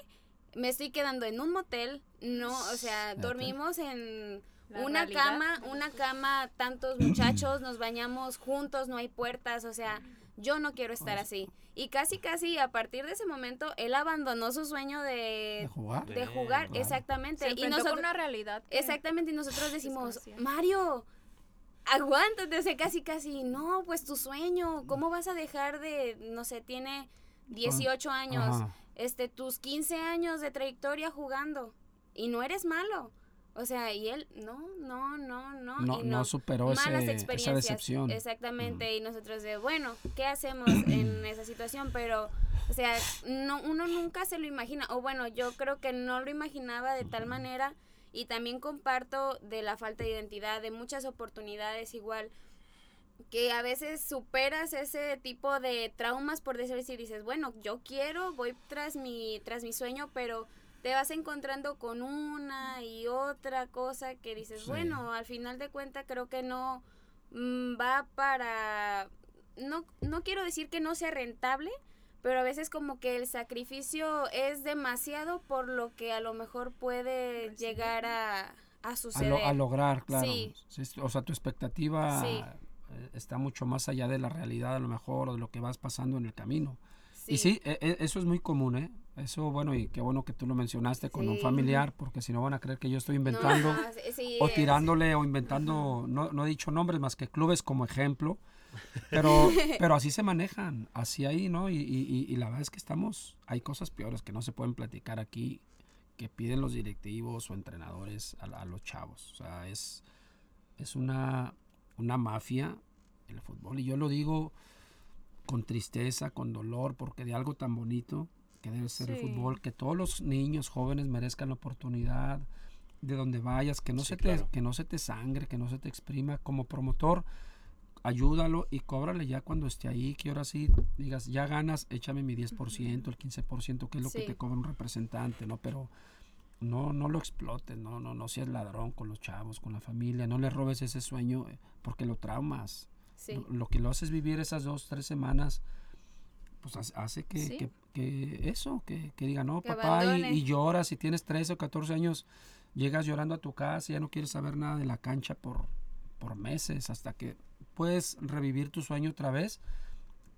Me estoy quedando en un motel, no, o sea, dormimos en La una realidad. cama, una cama, tantos muchachos, nos bañamos juntos, no hay puertas, o sea, yo no quiero estar así. Y casi, casi a partir de ese momento, él abandonó su sueño ¿De de, jugar? de jugar, Claro. exactamente. Se y nosotros, con una realidad. Exactamente, y nosotros decimos. Mario, aguántate, o sea, casi, casi, no, pues tu sueño, ¿cómo vas a dejar de, no sé, tiene 18 años, Ajá. este, tus 15 años de trayectoria jugando, y no eres malo, o sea, y él, no, no, no, no, No, y no superó malas ese- esa decepción. exactamente, y nosotros de, bueno, ¿qué hacemos en esa situación? Pero, o sea, no, uno nunca se lo imagina, o bueno, yo creo que no lo imaginaba de tal manera, y también comparto de la falta de identidad, de muchas oportunidades igual, que a veces superas ese tipo de traumas por decir y dices, bueno, yo quiero, voy tras mi, tras mi sueño, pero te vas encontrando con una y otra cosa que dices, Sí. bueno, al final de cuentas creo que no mm, va para, no, no quiero decir que no sea rentable, pero a veces como que el sacrificio es demasiado por lo que a lo mejor puede Recibir. llegar a, a A, suceder. lo- a lograr, claro. Sí. O sea, tu expectativa Sí. eh, está mucho más allá de la realidad, a lo mejor, o de lo que vas pasando en el camino. Sí. Y sí, e- e- eso es muy común, ¿eh? Eso, bueno, y qué bueno que tú lo mencionaste con un familiar, porque si no van a creer que yo estoy No, inventando ajá, sí, sí, o tirándole o inventando, no, no he dicho nombres más que clubes como ejemplo, pero, pero así se manejan, así ahí, ¿no? Y, y- y- y la verdad es que estamos, hay cosas peores que no se pueden platicar aquí, que piden los directivos o entrenadores a, a los chavos. O sea, es, es una, una mafia el fútbol. Y yo lo digo con tristeza, con dolor, porque de algo tan bonito que debe ser el fútbol, que todos los niños jóvenes merezcan la oportunidad de donde vayas, que no, Sí, se, claro. te, que no se te sangre, que no se te exprima. Como promotor, ayúdalo y cóbrale ya cuando esté ahí, que ahora sí digas, ya ganas, échame mi 10%, el 15%, que es lo que te cobra un representante, ¿no? Pero no, no lo explotes, no, no, no seas ladrón con los chavos, con la familia, no le robes ese sueño eh, porque lo traumas. Sí. Lo, lo que lo haces vivir esas dos, tres semanas, pues hace- que, Sí. que, que eso, que, que diga, no, papá, y, y lloras, si tienes 13 o 14 años, llegas llorando a tu casa, ya no quieres saber nada de la cancha por, por meses, hasta que puedes revivir tu sueño otra vez.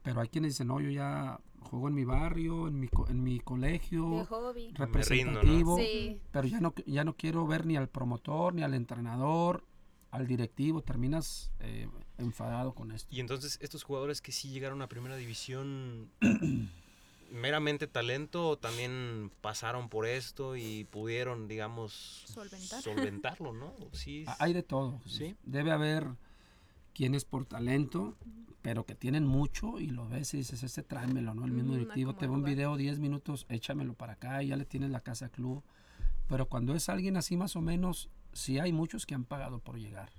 Pero hay quienes dicen, no, yo ya juego en mi barrio, en mi, co- en mi colegio, De hobby. rindo, ¿no? representativo, Sí. pero ya no, ya no quiero ver ni al promotor, ni al entrenador, al directivo, terminas eh, enfadado con esto. Y entonces estos jugadores que sí llegaron a primera división, meramente talento, o también pasaron por esto y pudieron, digamos, Solventar. solventarlo, ¿no? Sí. Hay de todo. Sí. Debe haber quienes por talento, pero que tienen mucho y lo ves y dices, este tráemelo, ¿no? El mismo directivo te acomoda un video 10 minutos, échamelo para acá y ya le tienes la casa club. Pero cuando es alguien así más o menos, sí hay muchos que han pagado por llegar.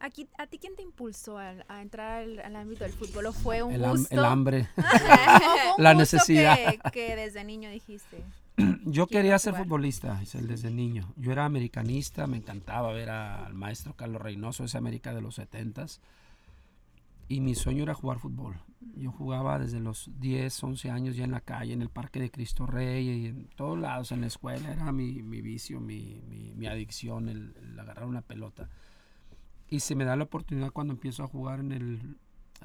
Aquí, ¿A ti quién te impulsó al- a, entrar al, al ámbito del fútbol? ¿O fue un El, gusto? el hambre. ¿O fue un la necesidad. Que, que desde niño dijiste. Yo quería ser jugar. futbolista, desde niño. Yo era americanista, me encantaba ver al maestro Carlos Reynoso, esa América de los 70s. Y mi sueño era jugar fútbol. Yo jugaba desde los 10, 11 años ya en la calle, en el Parque de Cristo Rey, y en todos lados, en la escuela. Era mi, mi vicio, mi, mi- mi adicción, el, el agarrar una pelota. Y se me da la oportunidad cuando empiezo a jugar en el...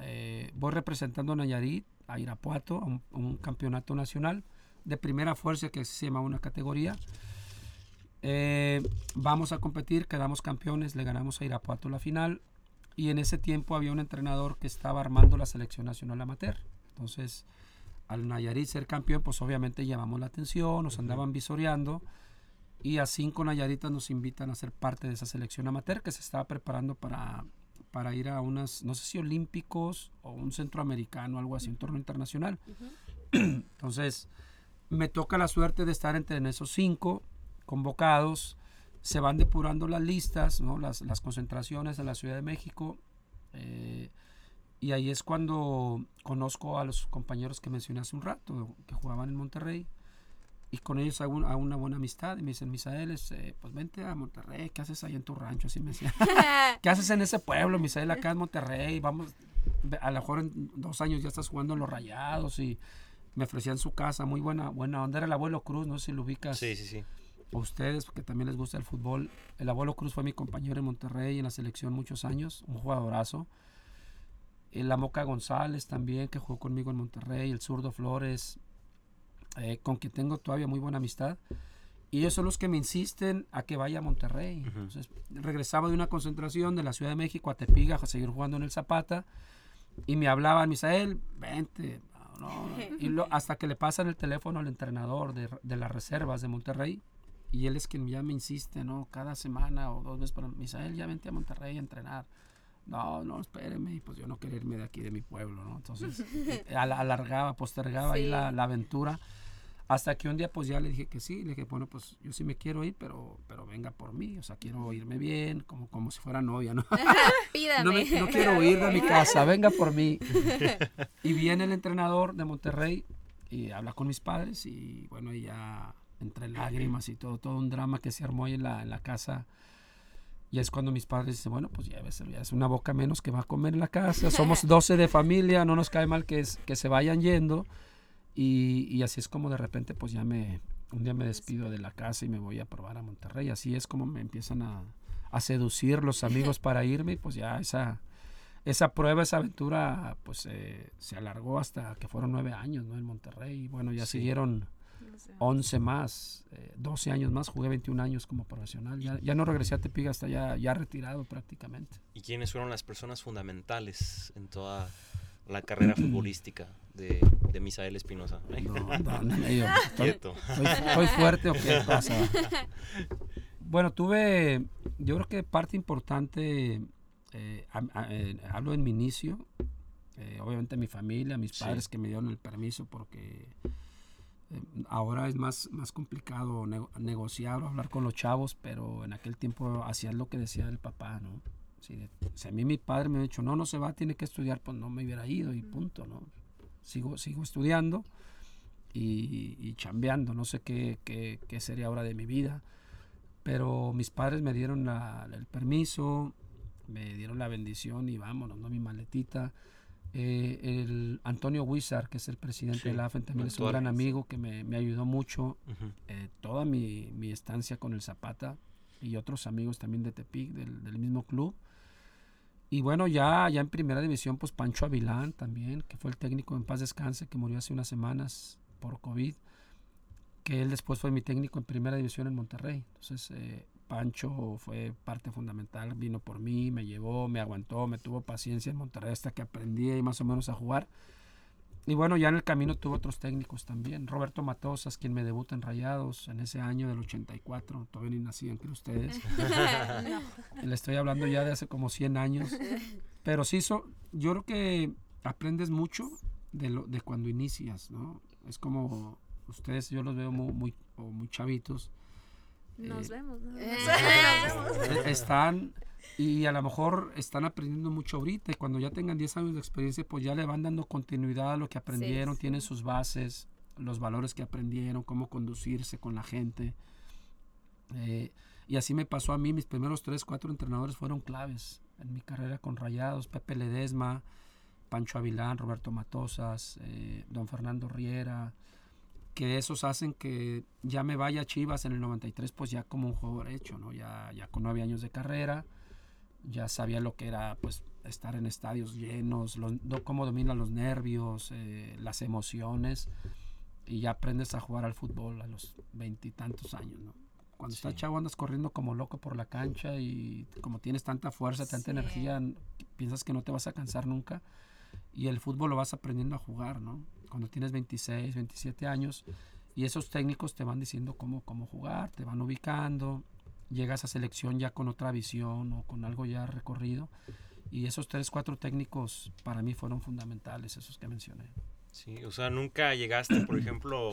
eh, voy representando a Nayarit, a Irapuato, a un, a un campeonato nacional de primera fuerza, que se llama una categoría. Eh, vamos a competir, quedamos campeones, le ganamos a Irapuato la final. Y en ese tiempo había un entrenador que estaba armando la selección nacional amateur. Entonces, al Nayarit ser campeón, pues obviamente llamamos la atención, nos andaban visoreando. Y a cinco Nayaritas nos invitan a ser parte de esa selección amateur que se estaba preparando para, para ir a unas, no sé si olímpicos o un centroamericano, algo así, un torneo internacional. Entonces, me toca la suerte de estar entre en esos cinco convocados. Se van depurando las listas, ¿no? las, las concentraciones en la Ciudad de México. eh, y ahí es cuando conozco a los compañeros que mencioné hace un rato, que jugaban en Monterrey. Y con ellos hago, un- hago una buena amistad. Y me dicen, Misael, este, pues vente a Monterrey, ¿qué haces ahí en tu rancho? Así me decían. ¿Qué haces en ese pueblo, Misael, acá en Monterrey? Vamos, a lo mejor en dos años ya estás jugando en los rayados y me ofrecían su casa, muy buena, buena onda. Era el abuelo Cruz, no sé si lo ubicas Sí, sí, sí. a ustedes, porque también les gusta el fútbol. El abuelo Cruz fue mi compañero en Monterrey en la selección muchos años, un jugadorazo. El La Moca González también, que jugó conmigo en Monterrey, el zurdo Flores, eh, con quien tengo todavía muy buena amistad. Y ellos son los que me insisten a que vaya a Monterrey. Entonces, regresaba de una concentración de la Ciudad de México a Tepiga a seguir jugando en el Zapata. Y me hablaban, Misael, vente. No, no". Y lo- hasta que le pasan el teléfono al entrenador de, de las reservas de Monterrey. Y él es quien ya me insiste, ¿no? Cada semana o dos veces para Misael, ya vente a Monterrey a entrenar. No, no, espéreme. Y pues yo no quería irme de aquí, de mi pueblo, ¿no? Entonces, eh, al- alargaba, postergaba ahí Sí. la, la aventura. Hasta que un día pues ya le dije que sí, le dije, bueno, pues yo sí me quiero ir, pero, pero venga por mí, o sea, quiero irme bien, como, como si fuera novia, ¿no? Pídame. No, me- no quiero ir de mi casa, venga por mí. Y viene el entrenador de Monterrey y habla con mis padres y bueno, y ya entre lágrimas y todo, todo un drama que se armó ahí en la, en la casa. Y es cuando mis padres dicen, bueno, pues ya, ves, ya es una boca menos que va a comer en la casa, somos 12 de familia, no nos cae mal que, es- que se vayan yendo. Y, y así es como de repente pues ya me, un día me despido de la casa y me voy a probar a Monterrey. Así es como me empiezan a, a seducir los amigos para irme y pues ya esa, esa prueba, esa aventura pues eh, se alargó hasta que fueron nueve años ¿no? en Monterrey. Y bueno, ya Sí. siguieron 11 más, eh, 12 años más, jugué 21 años como profesional. Ya, ya no regresé a Tepiga hasta ya, ya retirado prácticamente. ¿Y quiénes fueron las personas fundamentales en toda la carrera futbolística de, de Misael Espinosa? No, no, no, yo estoy, Quieto. estoy- estoy fuerte o qué pasa. Bueno, tuve, yo creo que parte importante, eh, a- a- eh, hablo en mi inicio, eh, obviamente mi familia, mis Sí. padres que me dieron el permiso porque eh, ahora es más, más complicado nego- negociar o hablar con los chavos, pero en aquel tiempo hacías lo que decía el papá, ¿no? Si, de- si a mí mi padre me ha dicho, no, no se va, tiene que estudiar, pues no me hubiera ido y punto, ¿no? Sigo, sigo estudiando y, y chambeando, no sé qué, qué, qué sería ahora de mi vida, pero mis padres me dieron la- el permiso, me dieron la bendición y vámonos, ¿no? Mi maletita. Eh, el Antonio Huizar, que es el presidente Sí, de la AFEN, también es un gran amigo que me, me ayudó mucho Ujú. eh, toda mi, mi estancia con el Zapata y otros amigos también de Tepic, del, del mismo club. Y bueno, ya, ya en primera división, pues Pancho Avilán también, que fue el técnico en paz descanse, que murió hace unas semanas por COVID, que él después fue mi técnico en primera división en Monterrey. Entonces, eh, Pancho fue parte fundamental, vino por mí, me llevó, me aguantó, me tuvo paciencia en Monterrey hasta que aprendí más o menos a jugar. Y bueno, ya en el camino tuve otros técnicos también. Roberto Matosas, quien me debuta en Rayados en ese año del 84. Todavía ni nacían, creo ustedes. Le estoy hablando ya de hace como 100 años. Pero sí, so- yo creo que aprendes mucho de, lo, de cuando inicias, ¿no? Es como ustedes, yo los veo muy, muy, muy chavitos. Nos Eh, vemos. ¿no? Eh. Nos vemos. Eh, están y a lo mejor están aprendiendo mucho ahorita y cuando ya tengan 10 años de experiencia pues ya le van dando continuidad a lo que aprendieron, sí. tienen sus bases, los valores que aprendieron, cómo conducirse con la gente. Eh, y así me pasó a mí, mis primeros 3, 4 entrenadores fueron claves en mi carrera con Rayados, Pepe Ledesma, Pancho Avilán, Roberto Matosas, eh, don Fernando Riera, que esos hacen que ya me vaya a Chivas en el 93 pues ya como un jugador hecho, ¿no? Ya, ya con nueve años de carrera, ya sabía lo que era pues estar en estadios llenos, cómo dominan los nervios, eh, las emociones y ya aprendes a jugar al fútbol a los veintitantos años, ¿no? Cuando estás Sí. chavo andas corriendo como loco por la cancha y como tienes tanta fuerza, tanta Sí. energía, piensas que no te vas a cansar nunca y el fútbol lo vas aprendiendo a jugar, ¿no? Cuando tienes 26, 27 años y esos técnicos te van diciendo cómo, cómo jugar, te van ubicando, llegas a selección ya con otra visión o con algo ya recorrido y esos tres, cuatro técnicos para mí fueron fundamentales, esos que mencioné. Sí, o sea, nunca llegaste, por ejemplo,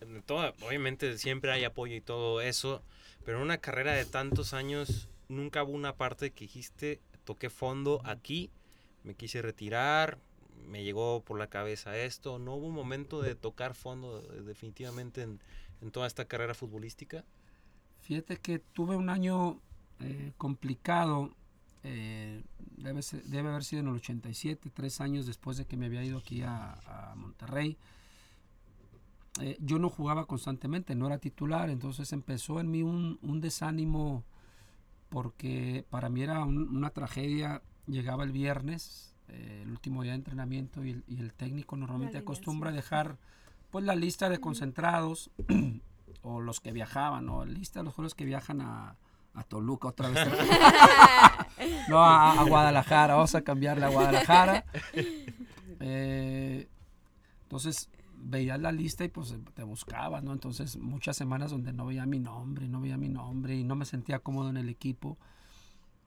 en toda- obviamente siempre hay apoyo y todo eso, pero en una carrera de tantos años nunca hubo una parte que dijiste, toqué fondo aquí, me quise retirar, me llegó por la cabeza esto, no hubo un momento de tocar fondo definitivamente en, en toda esta carrera futbolística. Fíjate que tuve un año eh, complicado, eh, debe, ser- debe haber sido en el 87, tres años después de que me había ido aquí a, a Monterrey. Eh, yo no jugaba constantemente, no era titular, entonces empezó en mí un, un desánimo porque para mí era un- una tragedia. Llegaba el viernes, eh, el último día de entrenamiento, y el, y el técnico normalmente acostumbra dejar pues la lista de concentrados o los que viajaban, o lista los que viajan a, a Toluca otra vez. no, a, a Guadalajara, vamos a cambiarle a Guadalajara. Eh, entonces veías la lista y pues te buscabas, ¿no? Entonces muchas semanas donde no veía mi nombre, no veía mi nombre y no me sentía cómodo en el equipo.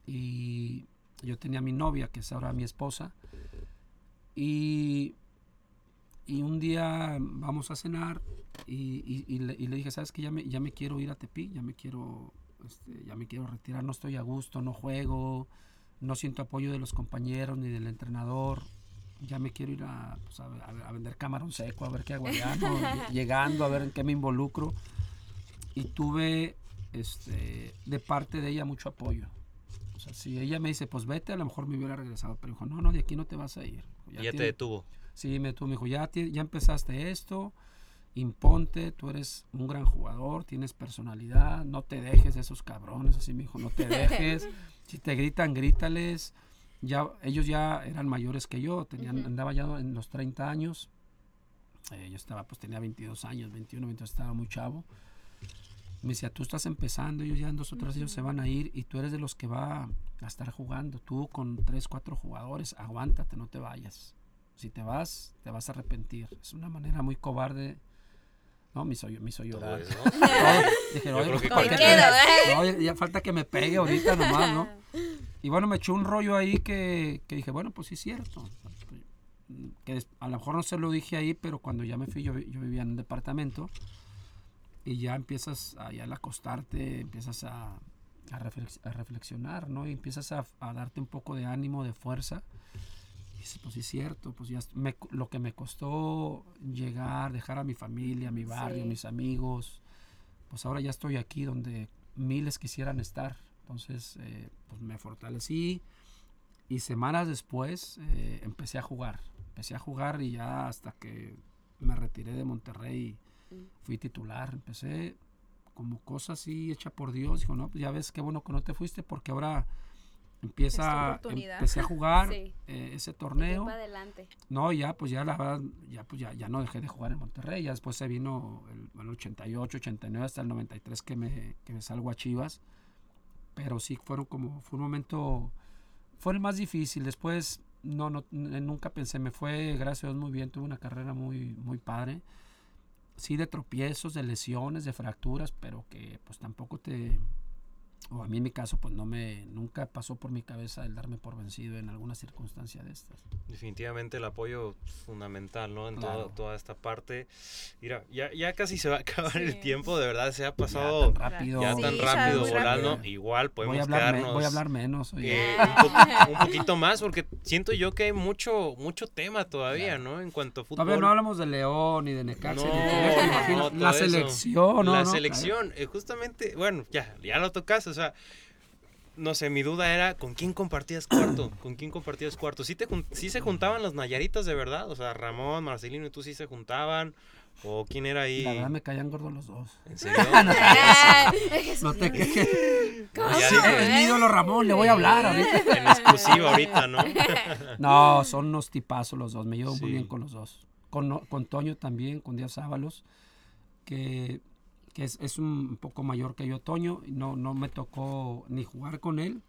Y yo tenía mi novia, que es ahora mi esposa, y, y un día vamos a cenar y, y- y le, y le dije, ¿sabes que ya me, ya me quiero ir a Tepic, ya me quiero, este, ya me quiero retirar, no estoy a gusto, no juego, no siento apoyo de los compañeros ni del entrenador, ya me quiero ir a, pues, a, a- vender camarón seco, a ver qué hago allá, ¿no? Lle- llegando, a ver en qué me involucro. Y tuve este, de parte de ella mucho apoyo. O sea, si ella me dice, pues vete, a lo mejor me hubiera regresado, pero dijo, no, no, de aquí no te vas a ir. Ya, te tiene- detuvo. Sí, me, tú me dijo, ya, ya empezaste esto, imponte, tú eres un gran jugador, tienes personalidad, no te dejes de esos cabrones, así me dijo, no te dejes, si te gritan, grítales. Ya, ellos ya eran mayores que yo, tenían, andaba ya en los 30 años, eh, yo estaba, pues tenía 22 años, 21, entonces estaba muy chavo. Me decía, tú estás empezando, ellos ya en dos o tres ellos se van a ir y tú eres de los que va a estar jugando. Tú con tres, cuatro jugadores, aguántate, no te vayas. Si te vas, te vas a arrepentir. Es una manera muy cobarde. No, me hizo, me hizo llorar. eso. Dije, Yo "Oye, creo que ¿por qué cualquier- te- no, ya, falta que me pegue ahorita nomás, ¿no? Y bueno, me echó un rollo ahí que, que dije, bueno, pues sí es cierto. Que a lo mejor no se lo dije ahí, pero cuando ya me fui, yo, yo vivía en un departamento y ya empiezas a, ya al acostarte, empiezas a, a, reflex- a reflexionar, ¿no? Y empiezas a, a darte un poco de ánimo, de fuerza. Dices, pues sí es cierto, pues ya me- lo que me costó llegar, dejar a mi familia, mi barrio, Sí. mis amigos, pues ahora ya estoy aquí donde miles quisieran estar. Entonces, eh, pues me fortalecí y semanas después eh, empecé a jugar. Empecé a jugar y ya hasta que me retiré de Monterrey fui titular. Empecé como cosa así hecha por Dios. Dijo, no, pues ya ves qué bueno que no te fuiste porque ahora empieza, empecé a jugar Sí. eh, ese torneo. para adelante. No, ya pues ya la verdad, ya pues ya, ya no dejé de jugar en Monterrey, ya después se vino el, bueno, 88, 89 hasta el 93 que me, que me salgo a Chivas, pero sí fueron como, fue un momento, fue el más difícil, después no, no, nunca pensé, me fue, gracias a Dios, muy bien, tuve una carrera muy, muy padre, sí de tropiezos, de lesiones, de fracturas, pero que pues tampoco te, o a mí en mi caso pues no me, nunca pasó por mi cabeza el darme por vencido en alguna circunstancia de estas. Definitivamente el apoyo fundamental, ¿no? En Claro. todo- toda esta parte. Mira, ya, ya casi se va a acabar el Sí. tiempo, de verdad, se ha Ya pasado tan rápido. ya Sí, tan ya rápido volando. rápido. Igual voy, podemos a hablar me- quedarnos voy a hablar menos. eh, un, po- un poquito más, porque siento yo que hay mucho, mucho tema todavía, ¿no? En cuanto a fútbol. Todavía no hablamos de León ni de Necaxa. No, ni de Querétaro, no, no, la selección, ¿no? la no, selección, eh, justamente, bueno, ya, ya lo tocas, o sea, no sé, mi duda era con quién compartías cuarto, con quién compartías cuarto. ¿Sí, te, sí se juntaban las Nayaritas de verdad? O sea, Ramón, Marcelino y tú sí se juntaban, o quién era ahí. La verdad me caían gordos los dos. ¿En serio? No te quejes. Es mi ídolo Ramón, le voy a hablar ahorita. en exclusiva ahorita, ¿no? No, son unos tipazos los dos, me llevo Sí. muy bien con los dos. Con, con Toño también, con Díaz Ábalos, que, que es, es un poco mayor que yo, Toño. No, no me tocó ni jugar con él,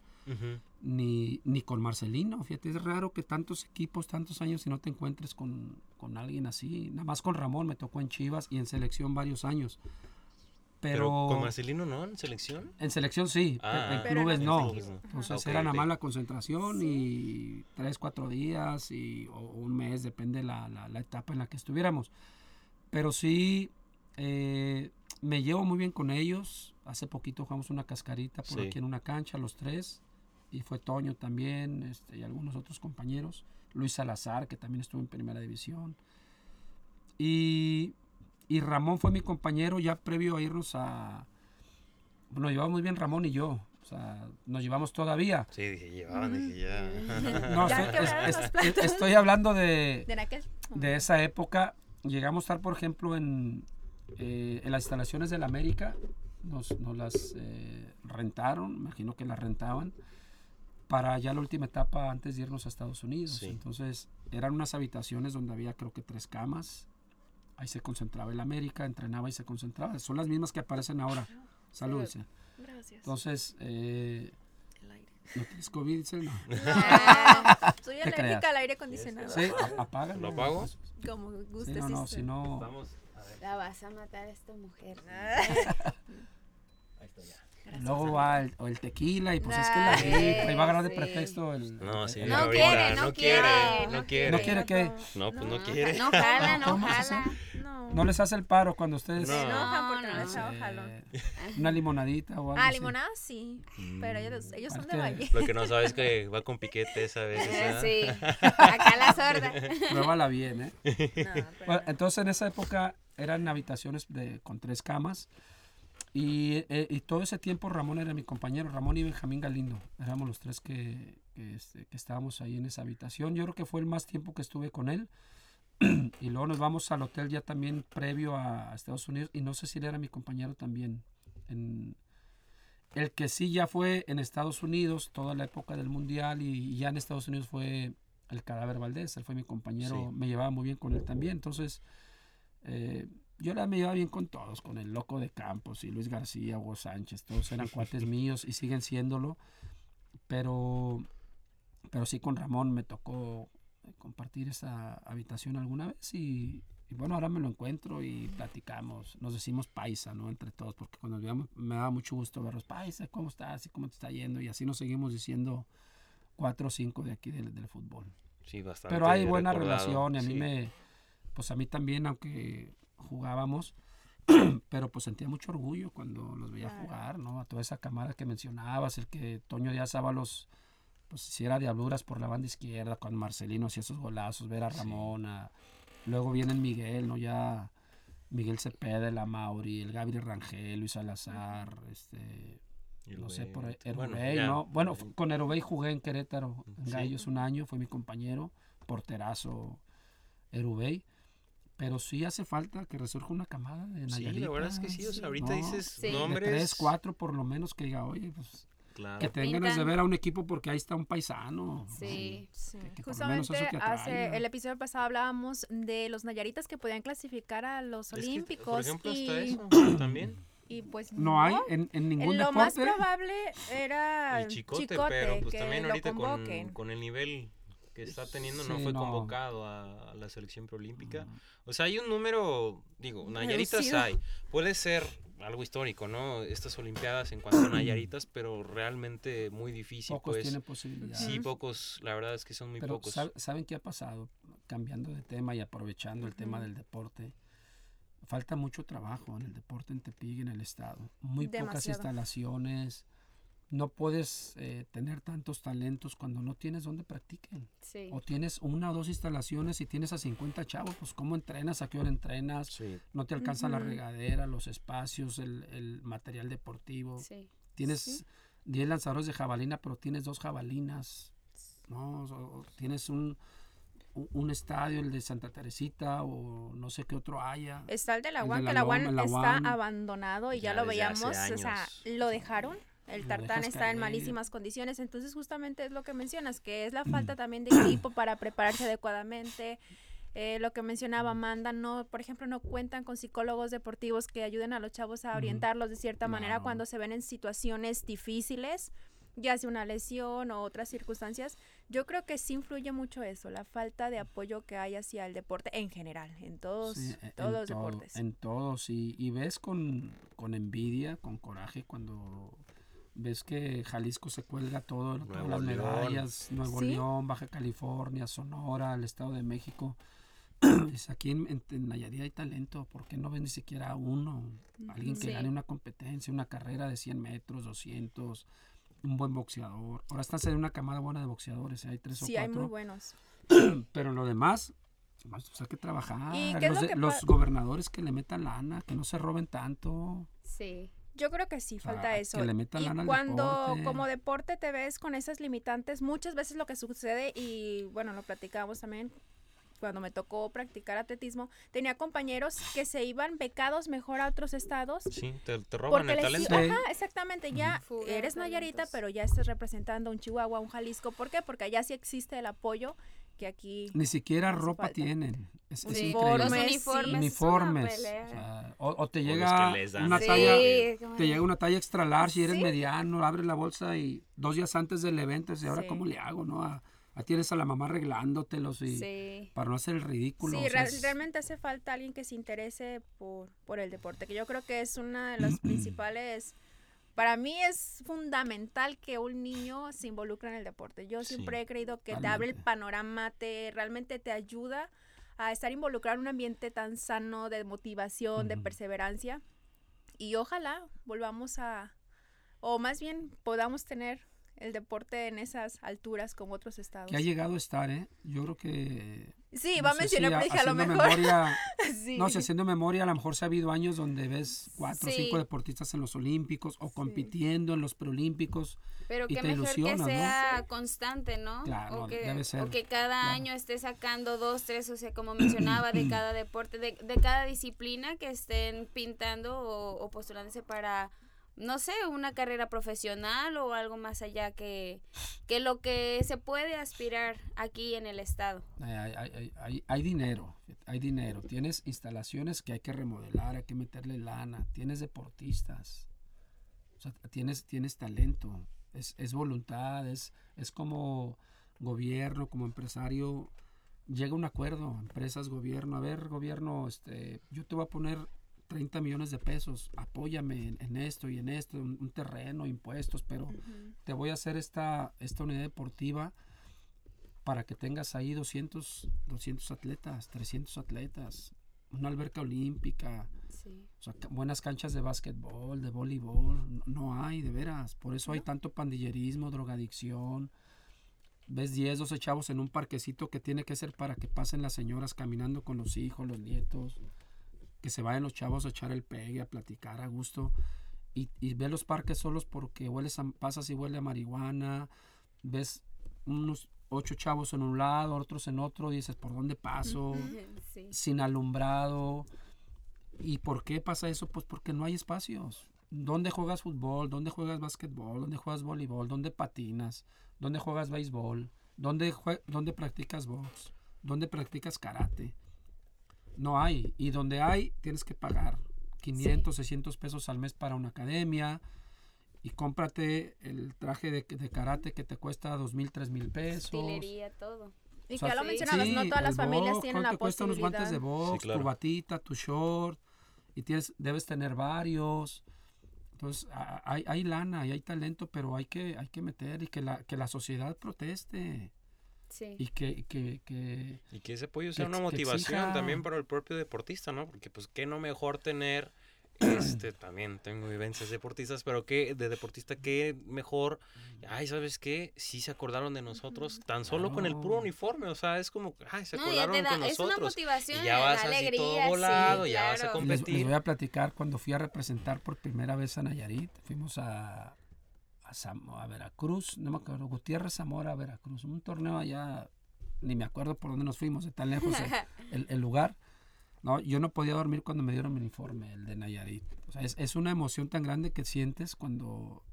ni, ni con Marcelino. Fíjate, es raro que tantos equipos, tantos años y no te encuentres con, con alguien así. Nada más con Ramón me tocó en Chivas y en selección varios años. Pero, Pero, con Marcelino, ¿no? ¿En selección? en selección sí, Ah, en clubes no. Entonces era nada más la concentración y tres, cuatro días y, o un mes, depende la, la, la etapa en la que estuviéramos. Pero sí, eh, me llevo muy bien con ellos. Hace poquito jugamos una cascarita por Sí. aquí en una cancha, los tres. Y fue Toño también este, y algunos otros compañeros. Luis Salazar, que también estuvo en primera división. Y, y Ramón fue mi compañero ya previo a irnos a... Nos llevamos muy bien Ramón y yo. O sea, nos llevamos todavía. Sí, dije, llevaban, dije, ya. No, Ya estoy, es- es- hablando de, ¿De aquel? de esa época. Llegamos a estar, por ejemplo, en, eh, en las instalaciones del América. Nos, nos las eh, rentaron, imagino que las rentaban, para ya la última etapa antes de irnos a Estados Unidos. Sí. Entonces, eran unas habitaciones donde había creo que tres camas. Ahí se concentraba el América, entrenaba y se concentraba. Son las mismas que aparecen ahora. Salud, dice. Gracias. Entonces, eh, El aire. ¿no tienes COVID? No. No, soy Te alérgica creas. al aire acondicionado. Sí, apágalo. ¿Lo apago? Como Sí, gustes. no, no, sí, si no... Ver, La vas a matar a esta mujer. ahí está ya. Luego va el, o el tequila y pues es que la gripa y va a agarrar de pretexto el... No, sí, el- No quiere, no no quiere, quiere, no no quiere. ¿No quiere qué? No, pues no No, quiere. No jala, no ¿Cómo se jala. No. No les hace el paro cuando ustedes... No. Se enojan porque no, No, les no. hago eh, jalón. una limonadita o algo Ah, limonada sí. Pero ellos, ellos son de valle. Lo que no sabes es que va con piquete esa vez. ¿verdad? Sí, acá la sorda. Pruébala bien, ¿eh? No, pero Bueno, no. entonces en esa época eran habitaciones de, con tres camas y, eh, y todo ese tiempo Ramón era mi compañero, Ramón y Benjamín Galindo, éramos los tres que, que, este, que estábamos ahí en esa habitación. Yo creo que fue el más tiempo que estuve con él y luego nos vamos al hotel ya también previo a Estados Unidos y no sé si él era mi compañero también. En, el que sí ya fue en Estados Unidos toda la época del Mundial y ya en Estados Unidos fue el cadáver Valdés, él fue mi compañero, Sí. me llevaba muy bien con él también, entonces eh, yo la me llevaba bien con todos, con el loco de Campos y Luis García, Hugo Sánchez, todos eran cuates míos y siguen siéndolo, pero, pero sí con Ramón me tocó compartir esa habitación alguna vez y, y bueno, ahora me lo encuentro y platicamos, nos decimos paisa, ¿no? Entre todos, porque cuando nos veíamos me daba mucho gusto verlos, paisa, ¿cómo estás? ¿Y cómo te está yendo? Y así nos seguimos diciendo cuatro o cinco de aquí del, del fútbol. Sí, bastante. Pero hay buena recordado, relación y a mí sí. me, pues a mí también, aunque jugábamos, pero pues sentía mucho orgullo cuando los veía Claro. jugar, ¿no? A toda esa camada que mencionabas, el que Toño Díaz Ábalos, pues hiciera diabluras por la banda izquierda, con Marcelino hacía esos golazos, ver a Sí. Ramón, a- luego viene el Miguel, ¿no? Ya Miguel Cepeda, la Mauri, el Gabriel Rangel, Luis Salazar, este, no sé, por Erubey, bueno, ya. ¿no? Bueno, con Erubey jugué en Querétaro, en Sí. Gallos un año, fue mi compañero, porterazo Erubey. Pero sí hace falta que resurja una camada de Sí, la verdad es que sí, o sea, ahorita ¿no? dices Sí. De De nombres. tres, cuatro por lo menos que diga, oye, pues Claro. que tengan ganas de ver a un equipo porque ahí está un paisano. Sí. Sí. Que- que lo Justamente que hace el episodio pasado hablábamos de los Nayaritas que podían clasificar a los Es que, olímpicos por ejemplo, y, hasta eso también. y pues No hay en, en ningún lo más deporte. probable era El chicote, Chicote, pero pues que también lo ahorita con, con el nivel que está teniendo no Sí, fue no. convocado a, a la selección preolímpica. O sea, hay un número, digo, Nayaritas Reducido. hay. Puede ser algo histórico, ¿no? Estas olimpiadas en cuanto a Nayaritas, pero realmente muy difícil, Pocos pues. tienen posibilidad. Sí, pocos, la verdad es que son muy Pero pocos. sab- ¿saben qué ha pasado? Cambiando de tema y aprovechando el tema del deporte. Falta mucho trabajo en el deporte en Tepic, en el estado. Muy pocas Demasiado. instalaciones. No puedes eh, tener tantos talentos cuando no tienes donde practiquen. Sí. O tienes una o dos instalaciones y tienes a 50 chavos, pues ¿cómo entrenas? ¿A qué hora entrenas? Sí, No te alcanza la regadera, los espacios, el, el material deportivo. Sí. Tienes Sí. 10 lanzadores de jabalina, pero tienes dos jabalinas. ¿no? O- o tienes un, un- estadio, el de Santa Teresita, o no sé qué otro haya. Está el de la UAN, que la UAN está abandonado y ya, Ya lo veíamos, o sea, lo dejaron. El tartán está en malísimas condiciones, entonces justamente es lo que mencionas, que es la falta también de equipo para prepararse adecuadamente. Eh, lo que mencionaba Amanda, no, por ejemplo, no cuentan con psicólogos deportivos que ayuden a los chavos a orientarlos de cierta manera cuando se ven en situaciones difíciles, ya sea una lesión o otras circunstancias. Yo creo que sí influye mucho eso, la falta de apoyo que hay hacia el deporte en general, en todos, Sí, e- todos en los todo- deportes. En todos. Y, y ves con, con envidia, con coraje, cuando ves que Jalisco se cuelga todo, todas Nuevo las León. medallas, Nuevo Sí. León, Baja California, Sonora, el Estado de México. Aquí en, en- en Nayarit hay talento, ¿por qué no ven ni siquiera uno? Alguien que Sí. gane una competencia, una carrera de 100 metros, 200, un buen boxeador. Ahora están en una camada buena de boxeadores, ¿eh? hay tres Sí, o hay cuatro. muy buenos. Pero lo demás, pues, hay que trabajar. ¿Y qué es los, lo de- que los gobernadores que le metan lana, que no se roben tanto. Sí. Yo creo que sí, falta que eso. le metan y cuando deporte. como deporte te ves con esas limitantes, muchas veces lo que sucede, y bueno, lo platicábamos también cuando me tocó practicar atletismo, tenía compañeros que se iban becados mejor a otros estados. sí, te, te roban Porque el les talento. Ajá, exactamente, ya eres Nayarita, pero ya estás representando a un Chihuahua, un Jalisco. ¿Por qué? Porque allá sí existe el apoyo que aquí Ni siquiera ropa falta. tienen. Es, es Sí. increíble. Los Uniformes, uniformes. es una Uniformes. pelea. o, sea, o- o te O llega dan. una Sí. talla, te llega una talla extra large si eres Sí. mediano, abres la bolsa y dos días antes del evento, y ahora Sí. cómo le hago, ¿no? A, a tienes a la mamá arreglándotelos y Sí. para no hacer el ridículo. Sí, o sea, es- realmente hace falta alguien que se interese por, por el deporte, que yo creo que es una de las principales, para mí es fundamental que un niño se involucre en el deporte. Yo Sí, siempre he creído que te abre el panorama, te realmente te ayuda a estar involucrado en un ambiente tan sano de motivación, de perseverancia. Y ojalá volvamos a, o más bien podamos tener el deporte en esas alturas como otros estados. que ha llegado a estar, ¿eh? Yo creo que... Sí, no va a sé mencionar, si pero dije a lo haciendo mejor. memoria, Sí. No, si haciendo memoria, a lo mejor se ha habido años donde ves cuatro o Sí. cinco deportistas en los Olímpicos o compitiendo en los preolímpicos. Pero y qué te mejor que ¿no? sea constante, ¿no? Claro, o, que, debe o ser, que cada claro. año esté sacando dos, tres, o sea, como mencionaba, de cada deporte, de, de cada disciplina que estén pintando o, o postulándose para, no sé, una carrera profesional o algo más allá que, que lo que se puede aspirar aquí en el estado. Hay, hay- hay- hay- dinero, hay dinero. Tienes instalaciones que hay que remodelar, hay que meterle lana. Tienes deportistas. O sea, tienes, tienes talento. Es, es voluntad, es, es como gobierno, como empresario. llega un acuerdo, empresas, gobierno, a ver, gobierno, este, yo te voy a poner 30 millones de pesos, apóyame en, en esto y en esto, un, un terreno, impuestos, pero te voy a hacer esta, esta unidad deportiva para que tengas ahí 200, 200 atletas, 300 atletas, una alberca olímpica, Sí. o sea, ca- buenas canchas de básquetbol, de voleibol, no, no hay, de veras. Por eso hay tanto pandillerismo, drogadicción. Ves 10, 12 chavos en un parquecito que tiene que ser para que pasen las señoras caminando con los hijos, los nietos. Que se vayan los chavos a echar el pegue, a platicar a gusto. Y, y ve los parques solos porque hueles a, pasas y huele a marihuana. Ves unos ocho chavos en un lado, otros en otro. Dices, ¿por dónde paso? Sí. sin alumbrado. ¿Y por qué pasa eso? Pues porque no hay espacios. ¿Dónde juegas fútbol? ¿Dónde juegas básquetbol? ¿Dónde juegas voleibol? ¿Dónde patinas? ¿Dónde juegas béisbol? ¿Dónde, jue- dónde practicas box? ¿Dónde practicas karate? No hay. Y donde hay, tienes que pagar 500, 600 pesos al mes para una academia. Y cómprate el traje de, de karate que te cuesta dos mil, tres mil pesos. Utilería, todo. Y O sea, que ya lo sí. mencionabas, no todas las familias box, tienen ¿cuánto la cuestan unos guantes de posibilidad. box, Sí, claro. tu batita, tu short? Y tienes, debes tener varios. Entonces, hay, hay lana y hay talento, pero hay que, hay que meter y que la, que la sociedad proteste. Sí. Y que, que, que- Y que ese apoyo sea Que una que motivación exija- también para el propio deportista, ¿no? Porque pues qué no mejor tener, este, también tengo vivencias deportistas, pero qué, de deportista, qué mejor, ay, ¿sabes qué? Sí se acordaron de nosotros, tan solo con el puro Claro. uniforme, o sea, es como, ay, se No, ya acordaron te da, con es una nosotros. motivación, y ya vas así alegría, todo volado, sí, ya vas a claro. y les, les competir. voy a platicar cuando fui a representar por primera vez a Nayarit. Fuimos a, a, Veracruz, no me acuerdo, Gutiérrez Zamora, Veracruz. Un torneo allá, ni me acuerdo por dónde nos fuimos, de tan lejos el, lugar. No, yo no podía dormir cuando me dieron mi uniforme, el de Nayarit. O sea, es, es una emoción tan grande que sientes cuando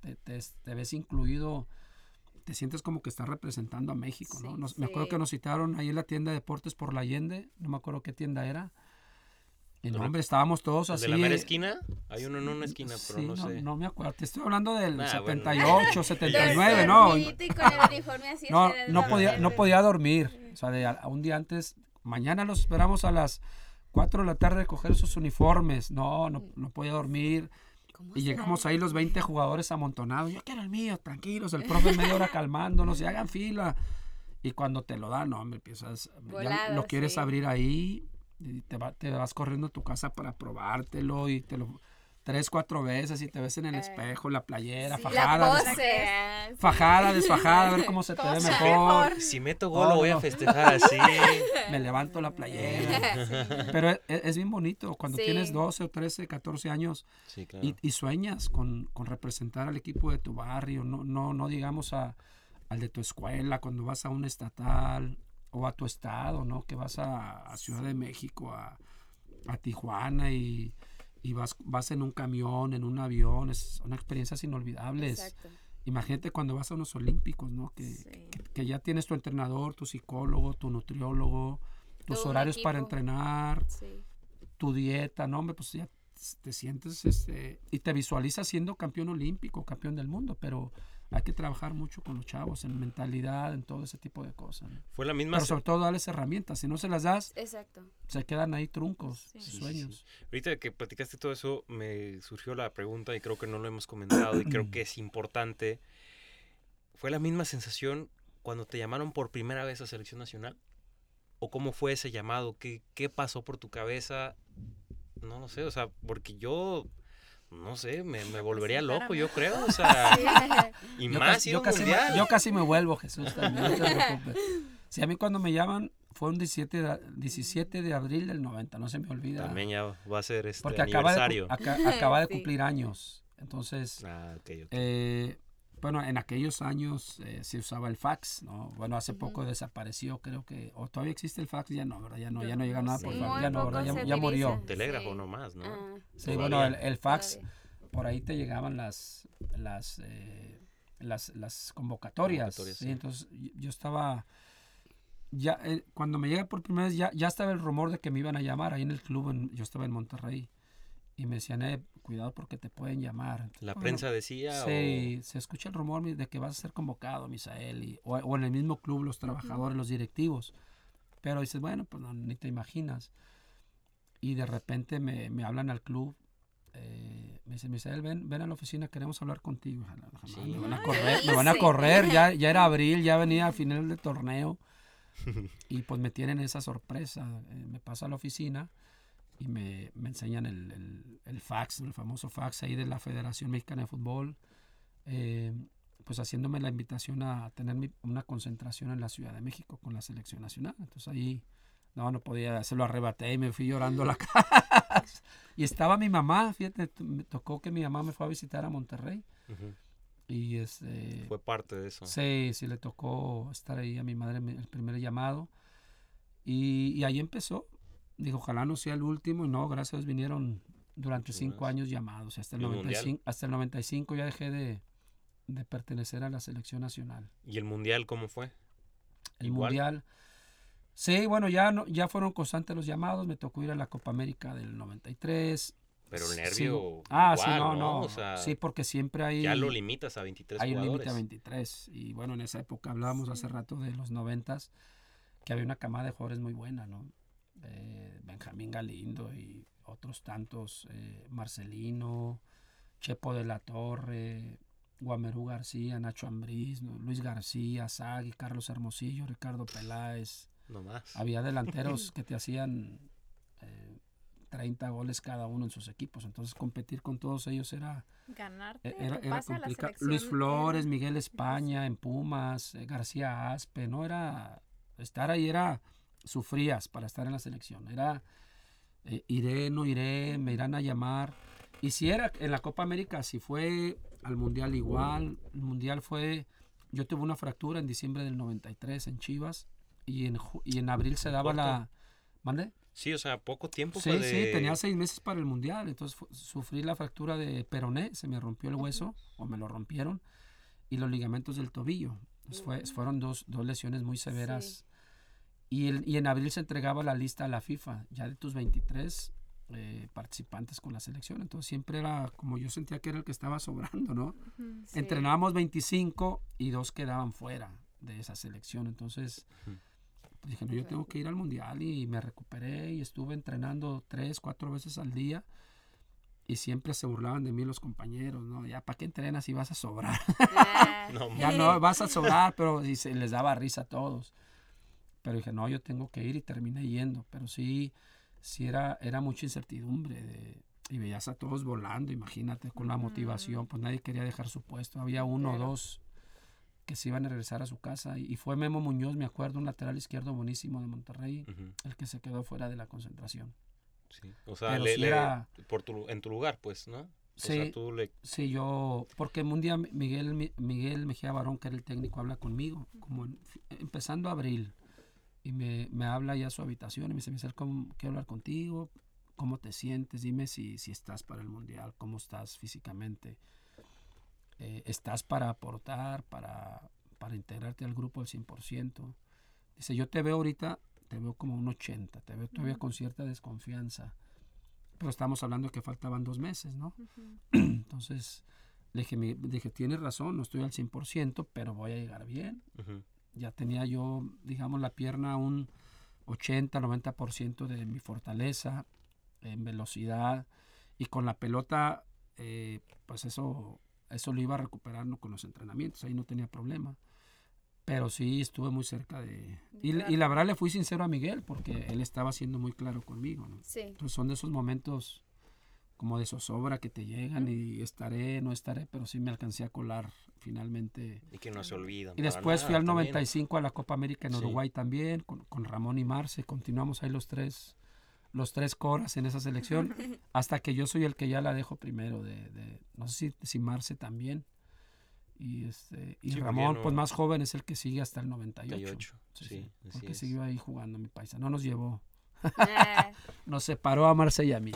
te, te- te ves incluido, te sientes como que estás representando a México, ¿no? Sí, Me acuerdo que nos citaron ahí en la tienda de deportes por la Allende, no me acuerdo qué tienda era. Y no, estábamos todos ¿El así. de la mera esquina? Hay uno en una esquina, pero sí, no, sé. No me acuerdo, te estoy hablando del Ah, bueno. 78, 79, ¿no? Y con el uniforme así No, no podía, no podía dormir. O sea, de a, un día antes, mañana los esperamos a las 4 de la tarde a coger sus uniformes. No, no, no podía dormir. ¿Cómo Y será? llegamos ahí los 20 jugadores amontonados. Yo quiero el mío, tranquilos. El profe media hora calmándonos y hagan fila. Y cuando te lo dan, no, hombre, empiezas. ya Volado, lo quieres sí. abrir ahí y te, va- te vas corriendo a tu casa para probártelo y te lo. Tres, cuatro veces y te ves en el Eh, espejo, la playera, Sí, fajada, la fajada, desfajada, a ver cómo se te ve mejor. Si meto gol, lo voy a festejar así. me levanto la playera. Pero es, es bien bonito cuando Sí. tienes 12 o 13, 14 años Sí, claro. y, y sueñas con, con representar al equipo de tu barrio, no, no, no digamos a, al de tu escuela, cuando vas a un estatal o a tu estado, ¿no? Que vas a, a Ciudad de México, a, a Tijuana y, y vas, vas en un camión, en un avión, es, son experiencias inolvidables. Exacto. Imagínate cuando vas a unos olímpicos, ¿no? Que, Sí. que, que ya tienes tu entrenador, tu psicólogo, tu nutriólogo, tus Todo horarios para entrenar, Sí. tu dieta, no, hombre, pues ya te sientes este, y te visualizas siendo campeón olímpico, campeón del mundo, pero hay que trabajar mucho con los chavos en mentalidad, en todo ese tipo de cosas. ¿no? Fue la misma... Pero sobre todo darles herramientas, si no se las das, Exacto. se quedan ahí truncos, Sí. Sí, sí, sueños. Ahorita que platicaste todo eso, me surgió la pregunta y creo que no lo hemos comentado y creo que es importante. ¿Fue la misma sensación cuando te llamaron por primera vez a selección nacional? ¿O cómo fue ese llamado? ¿Qué, qué pasó por tu cabeza? No lo sé, o sea, porque yo, no sé, me, me volvería loco, yo creo, o sea, y Yo más casi, yo, casi me, yo casi me vuelvo, Jesús, también, no te preocupes. Sí, a mí cuando me llaman fue un 17 de, 17 de abril del 90, no se me olvida. También ya va a ser este porque acaba de, aniversario. aca- acaba de Sí. cumplir años. Entonces, Ah, ok, ok. eh, bueno, en aquellos años eh, se usaba el fax, ¿no? Bueno, hace poco desapareció, creo que, o todavía existe el fax, ya no, ¿verdad? Ya no, ya no llega nada por Sí. Muy ya no, ¿verdad? Ya, ya murió. Telégrafo Sí. nomás, ¿no? Ah, Sí, Todavía. bueno, el, el fax, todavía. por ahí te llegaban las, las, eh, las, las convocatorias. Convocatorias, ¿sí? sí. Entonces yo- yo estaba, ya eh, cuando me llega por primera vez, ya, ya estaba el rumor de que me iban a llamar ahí en el club, en- yo estaba en Monterrey. Y me decían, eh, cuidado porque te pueden llamar. Entonces, La bueno, prensa decía Sí, se escucha el rumor de que vas a ser convocado, Misael, y- o, o en el mismo club los trabajadores, los directivos. Pero dices, bueno, pues no, ni te imaginas. Y de repente me, me hablan al club. eh, me dicen, Misael, ven, ven a la oficina, queremos hablar contigo. Sí. Me van a correr, ¿qué me van a correr. Ya, ya era abril, ya venía a final del torneo. Y pues me tienen esa sorpresa. eh, me paso a la oficina y me, me enseñan el, el- el fax, el famoso fax ahí de la Federación Mexicana de Fútbol, eh, pues haciéndome la invitación a tener mi- una concentración en la Ciudad de México con la selección nacional. Entonces ahí, no, no podía, se lo arrebaté y me fui llorando a la casa. Y estaba mi mamá, fíjate, me tocó que mi mamá me fue a visitar a Monterrey Ujú. y este... Fue parte de eso. Sí, sí le tocó estar ahí a mi madre el primer llamado. Y, y ahí empezó. Dijo, ojalá no sea el último. Y no, gracias a Dios vinieron durante cinco años llamados. Hasta el, ¿Y el mundial? 95, hasta el 95 ya dejé de, de pertenecer a la selección nacional. ¿Y el mundial cómo fue? El Igual. mundial. Sí, bueno, ya, no, ya fueron constantes los llamados. Me tocó ir a la Copa América del 93. Pero el Sí, nervio. Ah, sí, no, no. O sea, sí, porque siempre hay... ya lo limitas a 23 Hay un límite a 23. Y bueno, en esa época hablábamos hace rato de los 90 que había una camada de jugadores muy buena, ¿no? Eh, Benjamín Galindo y otros tantos, eh, Marcelino, Chepo de la Torre, Guamerú García, Nacho Ambriz, ¿no? Luis García, Sagui, Carlos Hermosillo, Ricardo Peláez. No más. Había delanteros que te hacían eh, 30 goles cada uno en sus equipos. Entonces competir con todos ellos era, Ganarte e- Era, complicado. Luis Flores, Miguel España en Pumas, eh, García Aspe, no era estar ahí era sufrías para estar en la selección. Era eh, iré, no iré, me irán a llamar. Y si era en la Copa América, si fue al Mundial igual, el Mundial fue yo tuve una fractura en diciembre del 93 en Chivas y en y en abril se daba la ¿Mande? Sí, o sea, poco tiempo Sí, sí, tenía seis meses para el mundial, entonces sufrí la fractura de peroné, se me rompió el hueso, o me lo rompieron, y los ligamentos del tobillo. Entonces fue- fueron dos, dos lesiones muy severas. Y, el- y en abril se entregaba la lista a la FIFA, ya de tus 23 eh, participantes con la selección. Entonces siempre era como yo sentía que era el que estaba sobrando, ¿no? Sí. Entrenábamos 25 y dos quedaban fuera de esa selección. Entonces pues dije, no, yo tengo que ir al mundial y me recuperé y estuve entrenando tres, cuatro veces al día. Y siempre se burlaban de mí los compañeros, ¿no? Ya, ¿para qué entrenas si vas a sobrar? No, ya no, vas a sobrar, pero y se les daba risa a todos. Pero dije, no, yo tengo que ir y terminé yendo. Pero sí, sí era, era mucha incertidumbre. de- y veías a todos volando, imagínate, con la motivación, pues nadie quería dejar su puesto. Había uno o dos que se iban a regresar a su casa. Y, y fue Memo Muñoz, me acuerdo, un lateral izquierdo buenísimo de Monterrey, Ujú, el que se quedó fuera de la concentración. sí. O sea, le- le- era- por tu, en tu lugar, pues, ¿no? O Sí. sea, tú le... Sí, yo, porque un día Miguel, Mi- Miguel Mejía Barón, que era el técnico, habla conmigo, como en- empezando abril, y me, me habla ya a su habitación y me dice, Michelle, ¿cómo, quiero hablar contigo, ¿cómo te sientes? Dime si, si estás para el Mundial, ¿cómo estás físicamente? Eh, ¿Estás para aportar, para, para integrarte al grupo al 100%? Dice, yo te veo ahorita, te veo como un 80, te veo todavía con cierta desconfianza. Pero estamos hablando que faltaban dos meses, ¿no? Entonces, le dije, mi- dije, tienes razón, no estoy al 100%, pero voy a llegar bien. Ujú, Ya tenía yo, digamos, la pierna un 80, 90% de mi fortaleza en velocidad y con la pelota, eh, pues eso, eso lo iba recuperando con los entrenamientos, ahí no tenía problema. Pero sí estuve muy cerca de... Y, y la verdad le fui sincero a Miguel porque él estaba siendo muy claro conmigo, ¿no? sí. Entonces son de esos momentos como de zozobra que te llegan y estaré, no estaré, pero sí me alcancé a colar finalmente. Y que no se olvidan. Y después fui al también. 95 a la Copa América en Sí. Uruguay también, con, con Ramón y Marce. Continuamos ahí los tres, los tres coras en esa selección, hasta que yo soy el que ya la dejo primero de, de- no sé si, si Marce también. Y este y Sí, Ramón, pues más joven, es el que sigue hasta el 98. 98, Sí, sí, porque es. siguió ahí jugando mi paisa. No nos llevó, Ah, nos separó a Marce y a mí.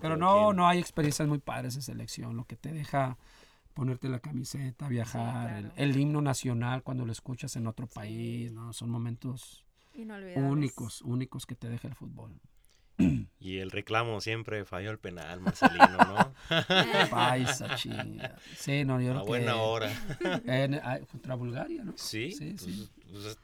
Pero no, no hay experiencias muy padres en selección, lo que te deja ponerte la camiseta, viajar, claro. el, el himno nacional cuando lo escuchas en otro país, ¿no? Son momentos únicos, únicos que te deja el fútbol. Y el reclamo siempre falló el penal, Marcelino, ¿no? Paisa, chinga. Sí, no, yo A creo que... buena hora. en- ah, contra Bulgaria, ¿no? Sí, Sí, pues, sí. pues,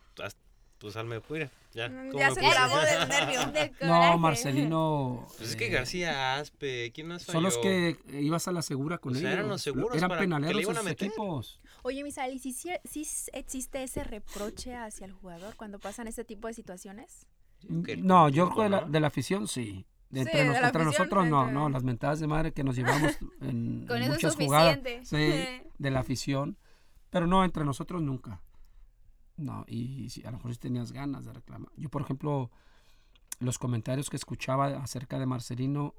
pues al mejor, mira, ya. Mm, ¿cómo ya me se trabó del nervio. Del No. Marcelino. Pues es que eh, García Aspe, ¿quién más Son los falló? que ibas a la segura con O sea, ellos. eran los seguros Eran para que le penaleros equipos. Oye, Misael, ¿y si, si, si existe ese reproche hacia el jugador cuando pasan este tipo de situaciones? No, yo creo que de la, ¿no? de la afición sí. De Sí, entre, de nos- nosotros no, no, las mentadas de madre que nos llevamos en, Con en eso es muchas jugadas suficiente. sí, de la afición, pero no, entre nosotros nunca. No, y a lo mejor sí tenías ganas de reclamar. Yo, por ejemplo, los comentarios que escuchaba acerca de Marcelino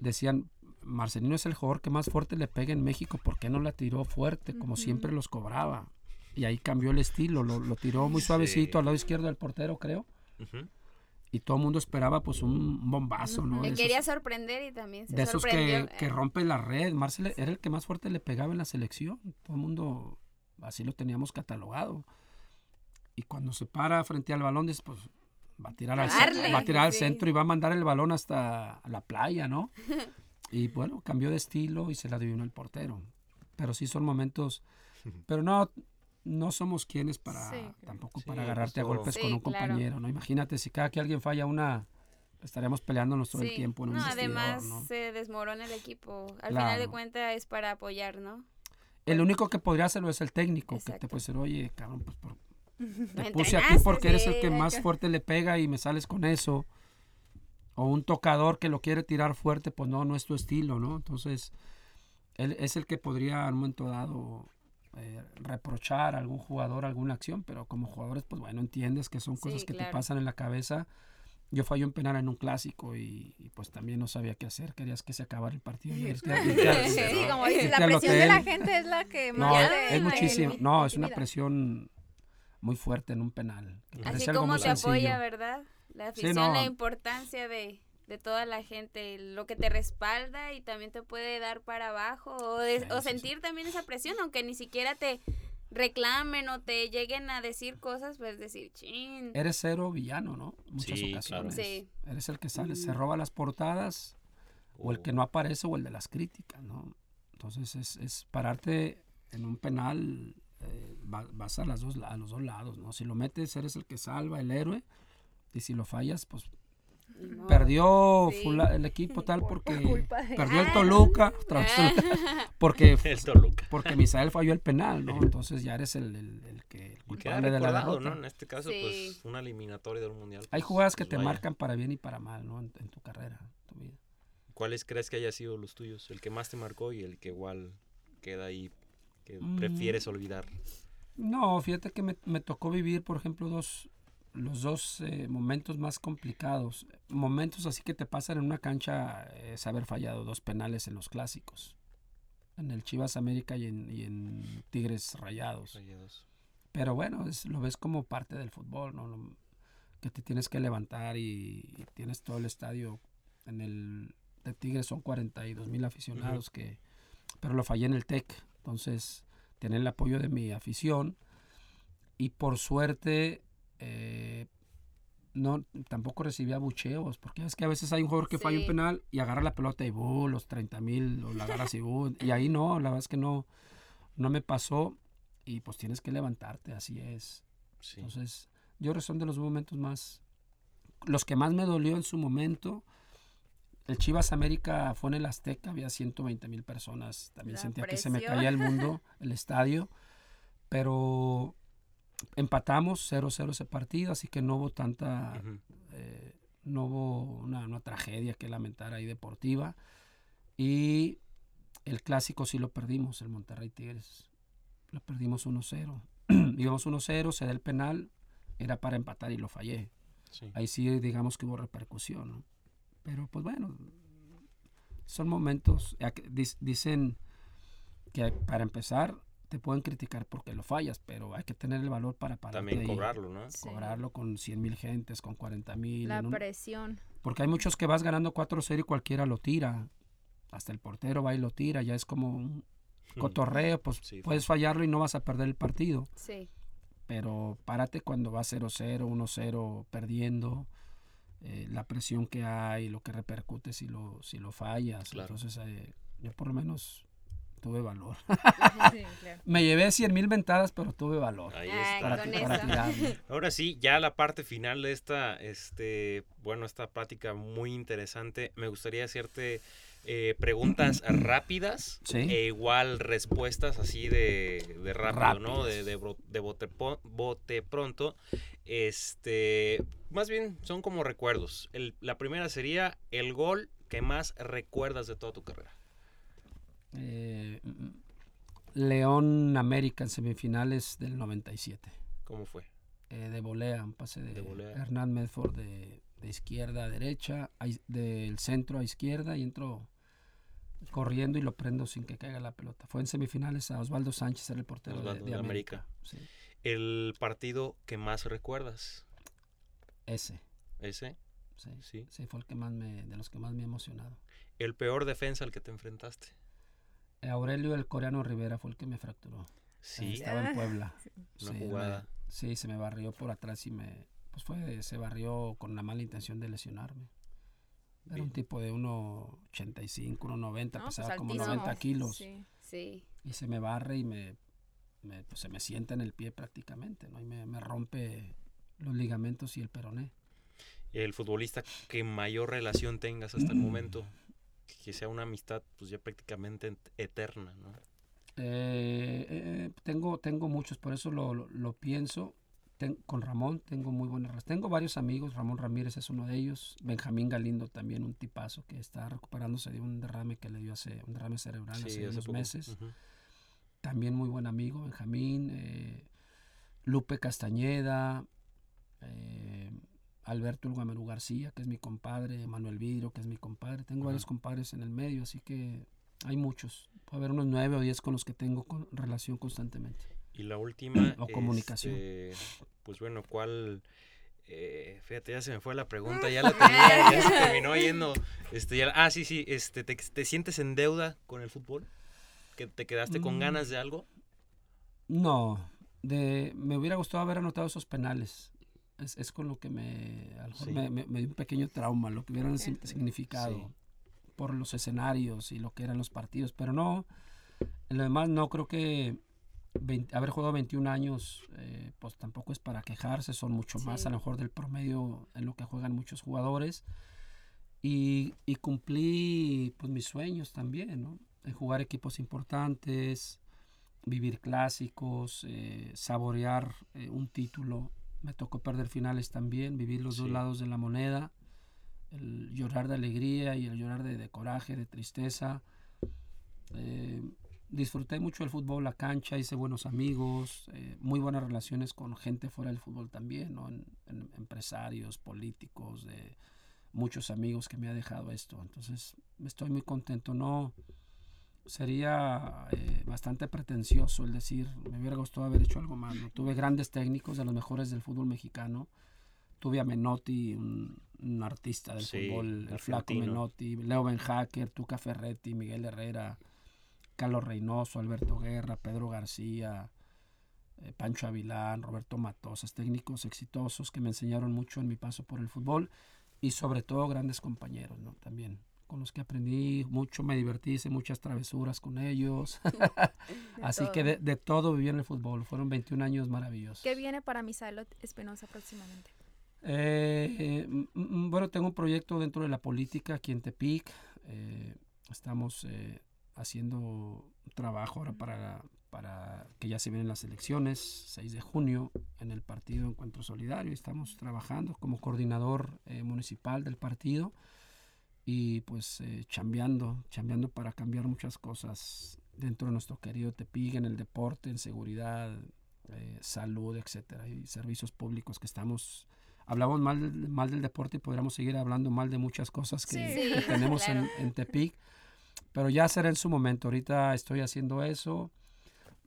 decían, Marcelino es el jugador que más fuerte le pega en México, ¿por qué no la tiró fuerte como siempre los cobraba? Y ahí cambió el estilo, lo, lo tiró muy suavecito Sí. al lado izquierdo del portero, creo y todo el mundo esperaba pues un bombazo, ¿no? Le quería esos, sorprender y también se de esos sorprendió. que, que rompe la red. Marcel era el que más fuerte le pegaba en la selección. Todo el mundo así lo teníamos catalogado. Y cuando se para frente al balón, dices, pues va a tirar al, va a tirar al sí. centro y va a mandar el balón hasta la playa, ¿no? Y bueno, cambió de estilo y se la adivinó el portero. Pero sí son momentos, pero no, no somos quienes para Sí, tampoco Sí, para agarrarte a golpes Sí, con un claro. compañero, ¿no? Imagínate si cada que alguien falla una, estaríamos peleándonos todo el tiempo en un no, además ¿no? se desmorona el equipo. Al final de cuentas es para apoyar, ¿no? El único que podría hacerlo es el técnico, que te puede decir, oye, cabrón, pues por- te puse aquí porque eres el que más fuerte le pega y me sales con eso. O un tocador que lo quiere tirar fuerte, pues no, no es tu estilo, ¿no? Entonces, él es el que podría en un momento dado eh, reprochar a algún jugador alguna acción, pero como jugadores, pues bueno, entiendes que son Sí, cosas que te pasan en la cabeza. Yo fallé un penal en un clásico y, y, pues también no sabía qué hacer, querías que se acabara el partido. y irte a- irte a- Sí, Sí, ¿no? como dices, Irte la presión de la gente es la que No, más es, muchísimo. No, es una presión muy fuerte en un penal. Así como te apoya. ¿verdad? La Sí, afición, no. la importancia de, de toda la gente, lo que te respalda y también te puede dar para abajo o, de- Sí, o sí, sí. sentir también esa presión, aunque ni siquiera te reclamen o te lleguen a decir cosas, pues decir, chin. Eres cero villano, ¿no? Muchas Sí, ocasiones. claro. Sí. Eres el que sale, se roba las portadas o el que no aparece o el de las críticas, ¿no? Entonces es, es pararte en un penal, eh, va- vas a, las dos, a los dos lados, ¿no? Si lo metes, eres el que salva, el héroe, y si lo fallas, pues Perdió Sí. fula- el equipo tal Por- por porque perdió el Ah. Toluca, porque El Toluca. porque Misael falló el penal, ¿no? Entonces ya eres el, el- el que el culpable de la derrota. ¿no? En este caso, Sí. pues, una eliminatoria del Mundial. Hay pues, jugadas que pues, te vaya. marcan para bien y para mal, ¿no? En, en tu carrera, en tu vida. ¿Cuáles crees que haya sido los tuyos? El que más te marcó y el que igual queda ahí, que Mm. prefieres olvidar. No, fíjate que me, me tocó vivir, por ejemplo, dos, los dos eh, momentos más complicados. Momentos así que te pasan en una cancha es haber fallado dos penales en los clásicos. En el Chivas América y en, y en Tigres Rayados. Rayados. Pero bueno, es- lo ves como parte del fútbol, Que te tienes que levantar y, y tienes todo el estadio. En el de Tigres son 42 mil aficionados que... Pero lo fallé en el TEC. Entonces, tener el apoyo de mi afición. Y por suerte, eh, no, tampoco recibía bucheos. Porque es que a veces hay un jugador que falla un Sí. penal y agarra la pelota y ¡bu! los 30 mil, o la agarra así, ¡bu! Y ahí no, la verdad es que no, no me pasó y pues tienes que levantarte, así es. Sí. Entonces, yo creo que son de los momentos más, los que más me dolió en su momento. El Chivas América fue en el Azteca, había 120 mil personas. También La sentía que se me presión. caía el mundo, el estadio. Pero empatamos 0-0 ese partido, así que no hubo tanta, Ujú. eh, no hubo una, una tragedia que lamentar ahí deportiva. Y el clásico sí lo perdimos, el Monterrey Tigres. Lo perdimos 1-0. Íbamos 1-0, se da el penal, era para empatar y lo fallé. Sí. Ahí sí digamos que hubo repercusión, ¿no? Pero pues bueno, son momentos, dicen que para empezar te pueden criticar porque lo fallas, pero hay que tener el valor para pararte También ahí, cobrarlo, ¿no? Sí. cobrarlo con 100 mil gentes, con 40 mil. La presión. Porque hay muchos que vas ganando 4-0 y cualquiera lo tira. Hasta el portero va y lo tira. Ya es como un cotorreo. Pues Sí. puedes fallarlo y no vas a perder el partido. Sí. Pero párate cuando vas 0-0, 1-0 perdiendo. eh, la presión que hay, lo que repercute si lo, si lo fallas. Claro. Entonces, eh, yo por lo menos tuve valor. Sí, claro. Me llevé 100 mil ventadas, pero tuve valor. Ahí está. Para, tirarme. Ahora sí, ya la parte final de esta, este, bueno, esta plática muy interesante. Me gustaría hacerte eh, preguntas rápidas Sí. e igual respuestas así de, de rápido, ¿no? De, de, de bote, bote pronto. Este, más bien son como recuerdos. El- la primera sería el gol que más recuerdas de toda tu carrera. Eh, León América en semifinales del 97. ¿Cómo fue? eh, de volea, un pase de, De volea. Hernán Medford de, de izquierda a derecha, a del centro a izquierda y entro corriendo y lo prendo sin que caiga la pelota. Fue en semifinales a Osvaldo Sánchez, era el portero de- Osvaldo de, de América. América. Sí, El partido que más recuerdas. ese, Ese, sí, sí. sí, fue el que más me, de los que más me ha emocionado. El peor defensa al que te enfrentaste. Aurelio el coreano Rivera fue el que me fracturó. Sí, Estaba en Puebla. una Sí, jugada. me- sí, se me barrió por atrás y me, pues fue, se barrió con la mala intención de lesionarme. Era un tipo de 1,85, 1,90, No, pues pesaba como altísimo. 90 kilos. Sí. Sí. Y se me barre y me, me- pues se me sienta en el pie prácticamente, ¿no? Y me, me rompe los ligamentos y el peroné. El futbolista que mayor relación tengas hasta el momento. Que sea una amistad pues ya prácticamente ent- eterna, ¿no? Eh, eh, tengo, tengo muchos, por eso lo, lo- lo pienso. Ten- con Ramón tengo muy buenas. Tengo varios amigos, Ramón Ramírez es uno de ellos, Benjamín Galindo también, un tipazo que está recuperándose de un derrame que le dio hace, un derrame cerebral hace, hace unos poco. meses. También muy buen amigo, Benjamín, eh, Lupe Castañeda, Alberto Ulguamerú García, que es mi compadre, Manuel Vidrio, que es mi compadre. Tengo varios compadres en el medio, así que hay muchos. Puede haber unos nueve o diez con los que tengo con- relación constantemente. Y la última. O comunicación. este, pues bueno, ¿cuál? eh, fíjate, ya se me fue la pregunta, ya la tenía, ya se terminó yendo. Este, ya- ah, sí, sí, este, ¿te, te sientes en deuda con el fútbol? ¿Que te quedaste con Mm. ganas de algo? No, de, me hubiera gustado haber anotado esos penales. Es, es con lo que me, a lo mejor Sí. me, me- me dio un pequeño trauma, lo que hubieran sig- significado Sí. por los escenarios y lo que eran los partidos. Pero no, en lo demás no creo que 20 haber jugado 21 años, eh, pues tampoco es para quejarse, son mucho más a lo mejor del promedio en lo que juegan muchos jugadores. Y, y cumplí pues mis sueños también, ¿no? En jugar equipos importantes, vivir clásicos, eh, saborear eh, un título. Me tocó perder finales también, vivir los dos lados de la moneda, el llorar de alegría y el llorar de, de coraje, de tristeza. Eh, disfruté mucho el fútbol, la cancha, hice buenos amigos, eh, muy buenas relaciones con gente fuera del fútbol también, ¿no? En- en- empresarios, políticos, de muchos amigos que me ha dejado esto. Entonces, estoy muy contento. No sería eh, bastante pretencioso el decir, me hubiera gustado haber hecho algo más. ¿no? Tuve grandes técnicos de los mejores del fútbol mexicano. Tuve a Menotti, un, un artista del Sí, fútbol, el flaco. Menotti, Leo Benhacker, Tuca Ferretti, Miguel Herrera, Carlos Reynoso, Alberto Guerra, Pedro García, eh, Pancho Avilán, Roberto Matosas, técnicos exitosos que me enseñaron mucho en mi paso por el fútbol y sobre todo grandes compañeros, ¿no? También con los que aprendí mucho, me divertí, hice muchas travesuras con ellos. Así que todo. de, de todo viví en el fútbol. Fueron 21 años maravillosos. ¿Qué viene para Misael Espinosa próximamente? Eh, eh, bueno, tengo un proyecto dentro de la política aquí en Tepic. Eh, estamos eh, haciendo trabajo ahora para, para que ya se vienen las elecciones, 6 de junio, en el partido Encuentro Solidario. Estamos trabajando como coordinador eh, municipal del partido y pues eh, chambeando, chambeando para cambiar muchas cosas dentro de nuestro querido Tepic, en el deporte, en seguridad, eh, salud, etcétera, y servicios públicos que estamos hablamos mal, del- mal del deporte y podríamos seguir hablando mal de muchas cosas que, Sí. que Sí, tenemos en, claro. en Tepic, pero ya será en su momento. Ahorita estoy haciendo eso,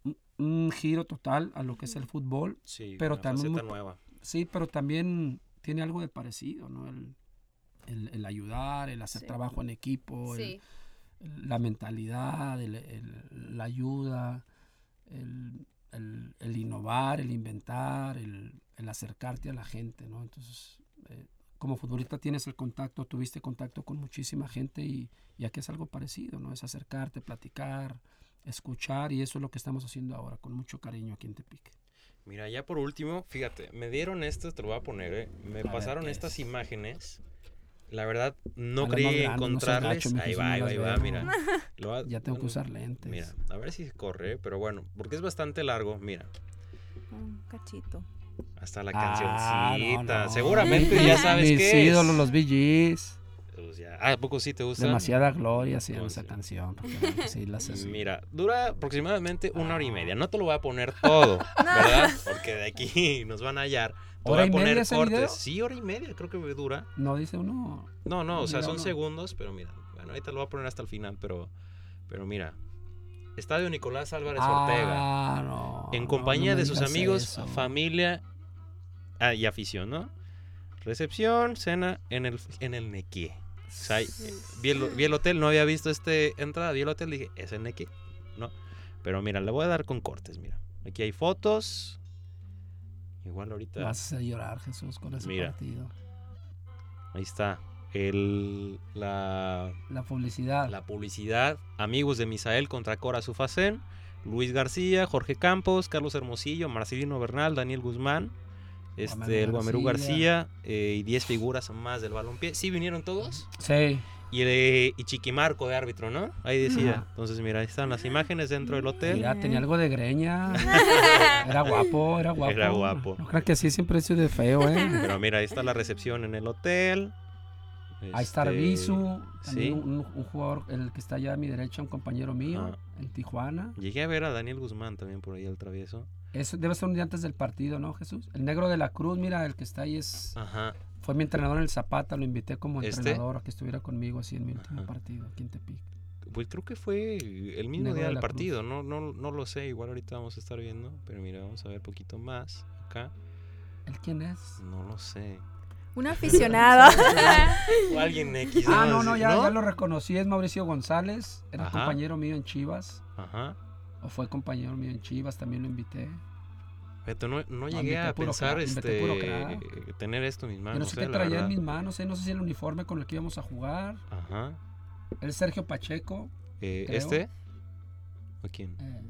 un, un giro total a lo que es el fútbol, Sí, Pero una también faceta muy- nueva. sí, pero también tiene algo de parecido, ¿no? El, el- el ayudar, el hacer Sí. trabajo en equipo, el- Sí. el- la mentalidad, el- el- la ayuda, el, el- el innovar, el inventar, el, el acercarte a la gente, ¿no? Entonces, eh, como futbolista tienes el contacto, tuviste contacto con muchísima gente y, y aquí es algo parecido, ¿no? Es acercarte, platicar, escuchar y eso es lo que estamos haciendo ahora con mucho cariño aquí en Tepic. Mira, ya por último, fíjate, me dieron esto, te lo voy a poner, ¿eh? Me A pasaron ¿qué estas es? imágenes. La verdad, no creí no encontrarles. gacho, ahí va, ahí va, ahí va, mira. Lo va- Ya tengo que usar lentes. Mira, a ver si corre, pero bueno, porque es bastante largo, mira. Un cachito. Hasta la Ah, cancioncita. no, no. Seguramente ya sabes Mis qué ídolos, es. los VGs. Pues ya. Ah, ¿a poco sí te gusta? Demasiada gloria se llama Pues esa canción. porque sí así. Mira, dura aproximadamente una hora y media. No te lo voy a poner todo, ¿verdad? Porque de aquí nos van a hallar. Te voy ¿Hora a poner cortes. video? Sí, hora y media creo que me dura. No dice uno. No, no, o sea, son uno. segundos, pero mira. Bueno, ahí te lo voy a poner hasta el final, pero, pero mira. Estadio Nicolás Álvarez Ortega. Ah, no. En compañía no de sus amigos, eso. familia ah, y afición, ¿no? Recepción, cena en el, en el Nequie. O sea, vi, el, vi el hotel, no había visto este entrada, vi el hotel, dije, es el Nequie, ¿no? Pero mira, le voy a dar con cortes, mira. Aquí hay fotos. Igual ahorita. Vas a hacer llorar, Jesús, con ese Mira. partido. Ahí está. El, la, La publicidad. la publicidad. Amigos de Misael contra Cora Sufacén. Luis García, Jorge Campos, Carlos Hermosillo, Marcelino Bernal, Daniel Guzmán, este, el Guamerú García. García eh, y 10 figuras más del balompié. ¿Sí vinieron todos? Sí. Y, eh, y Chiquimarco de árbitro, ¿no? Ahí decía. Ajá. Entonces, mira, ahí están las imágenes dentro del hotel. Mira, tenía algo de greña. Era guapo, era guapo. Era guapo. No crean que así siempre he sido de feo, ¿eh? Pero mira, ahí está la recepción en el hotel. Ahí está Este, Arbizu, sí. un, un jugador, el que está allá a mi derecha, un compañero mío, en Tijuana. Llegué a ver a Daniel Guzmán también por ahí al travieso. Eso debe ser un día antes del partido, ¿no, Jesús? El negro de la Cruz, mira, el que está ahí es... Ajá. Fue mi entrenador en el Zapata, lo invité como ¿Este? entrenador a que estuviera conmigo así en mi último Ajá. partido aquí en Tepic. Pues creo que fue el mismo Negro día de del Cruz. partido, no, no, no lo sé, igual ahorita vamos a estar viendo, pero mira, vamos a ver poquito más acá. ¿Él quién es? No lo sé. Un aficionado. O alguien X. Ah, no, no, ya, ya lo reconocí, es Mauricio González, era Ajá. compañero mío en Chivas, Ajá. O fue compañero mío en Chivas, también lo invité. Fíjate, no, no llegué a pensar crack, este, tener esto en mis Yo manos. no sé eh, qué traía en mis manos, eh, no sé si el uniforme con el que íbamos a jugar. Ajá. El Sergio Pacheco. Eh. ¿Este? ¿O quién? eh,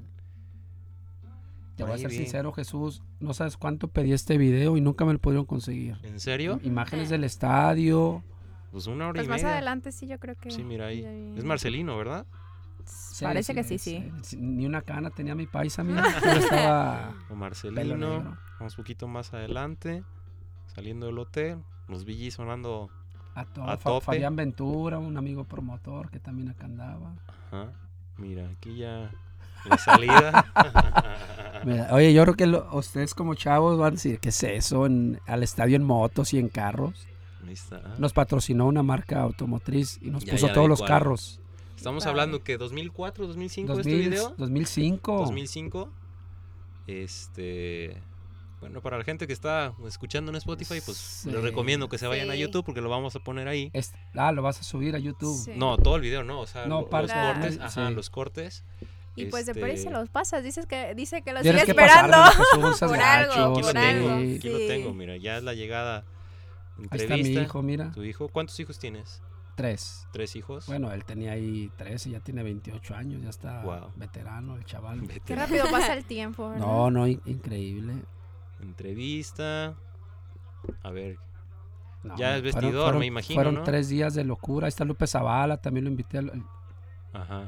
te voy a ser sincero, Jesús. No sabes cuánto pedí este video y nunca me lo pudieron conseguir. ¿En serio? Imágenes del estadio. Pues una hora Pues y más media. adelante sí, yo creo que. Sí, mira ahí. Es Marcelino, ¿verdad? Sí, Parece que sí, sí. sí, Ni una cana tenía mi paisa, mira. Estaba O Marcelino. Vamos un poquito más adelante. Saliendo del hotel. Los VG sonando. A, to- A tope. Fabián Ventura, un amigo promotor que también acá andaba. Ajá. Mira, aquí ya la salida. Mira, oye, yo creo que lo- ustedes como chavos van a decir, ¿qué es eso? En- al estadio en motos y en carros. Ahí está. Nos patrocinó una marca automotriz y nos Ya, puso ya todos los cuál. carros. Estamos hablando que 2004, 2005 este 2000, video. 2005. 2005. Este. Bueno, para la gente que está escuchando en Spotify, pues Sí. les recomiendo que se vayan a Sí. YouTube porque lo vamos a poner ahí. Es- ah, lo vas a subir a YouTube. Sí. No, todo el video, no, o sea, No, lo- parte los cortes, ajá, sí. los cortes. Y pues de Pérez se Este, los pasas. Dices que, dice que los Tienes sigue que esperando. seas Por algo, lo por tengo, algo, sí. aquí lo tengo, mira, ya es la llegada. Ahí está mi Entrevista. hijo, mira. ¿Tu hijo? ¿Cuántos hijos tienes? Tres. ¿Tres hijos? Bueno, él tenía ahí 13, ya tiene 28 años, ya está Wow. veterano el chaval. Vete. Qué rápido pasa el tiempo, ¿verdad? No, no, in- increíble. Entrevista. A ver, No, Ya es vestidor, fueron- me imagino, Fueron ¿no? tres días de locura. Ahí está Lupe Zavala, también lo invité. al- ajá.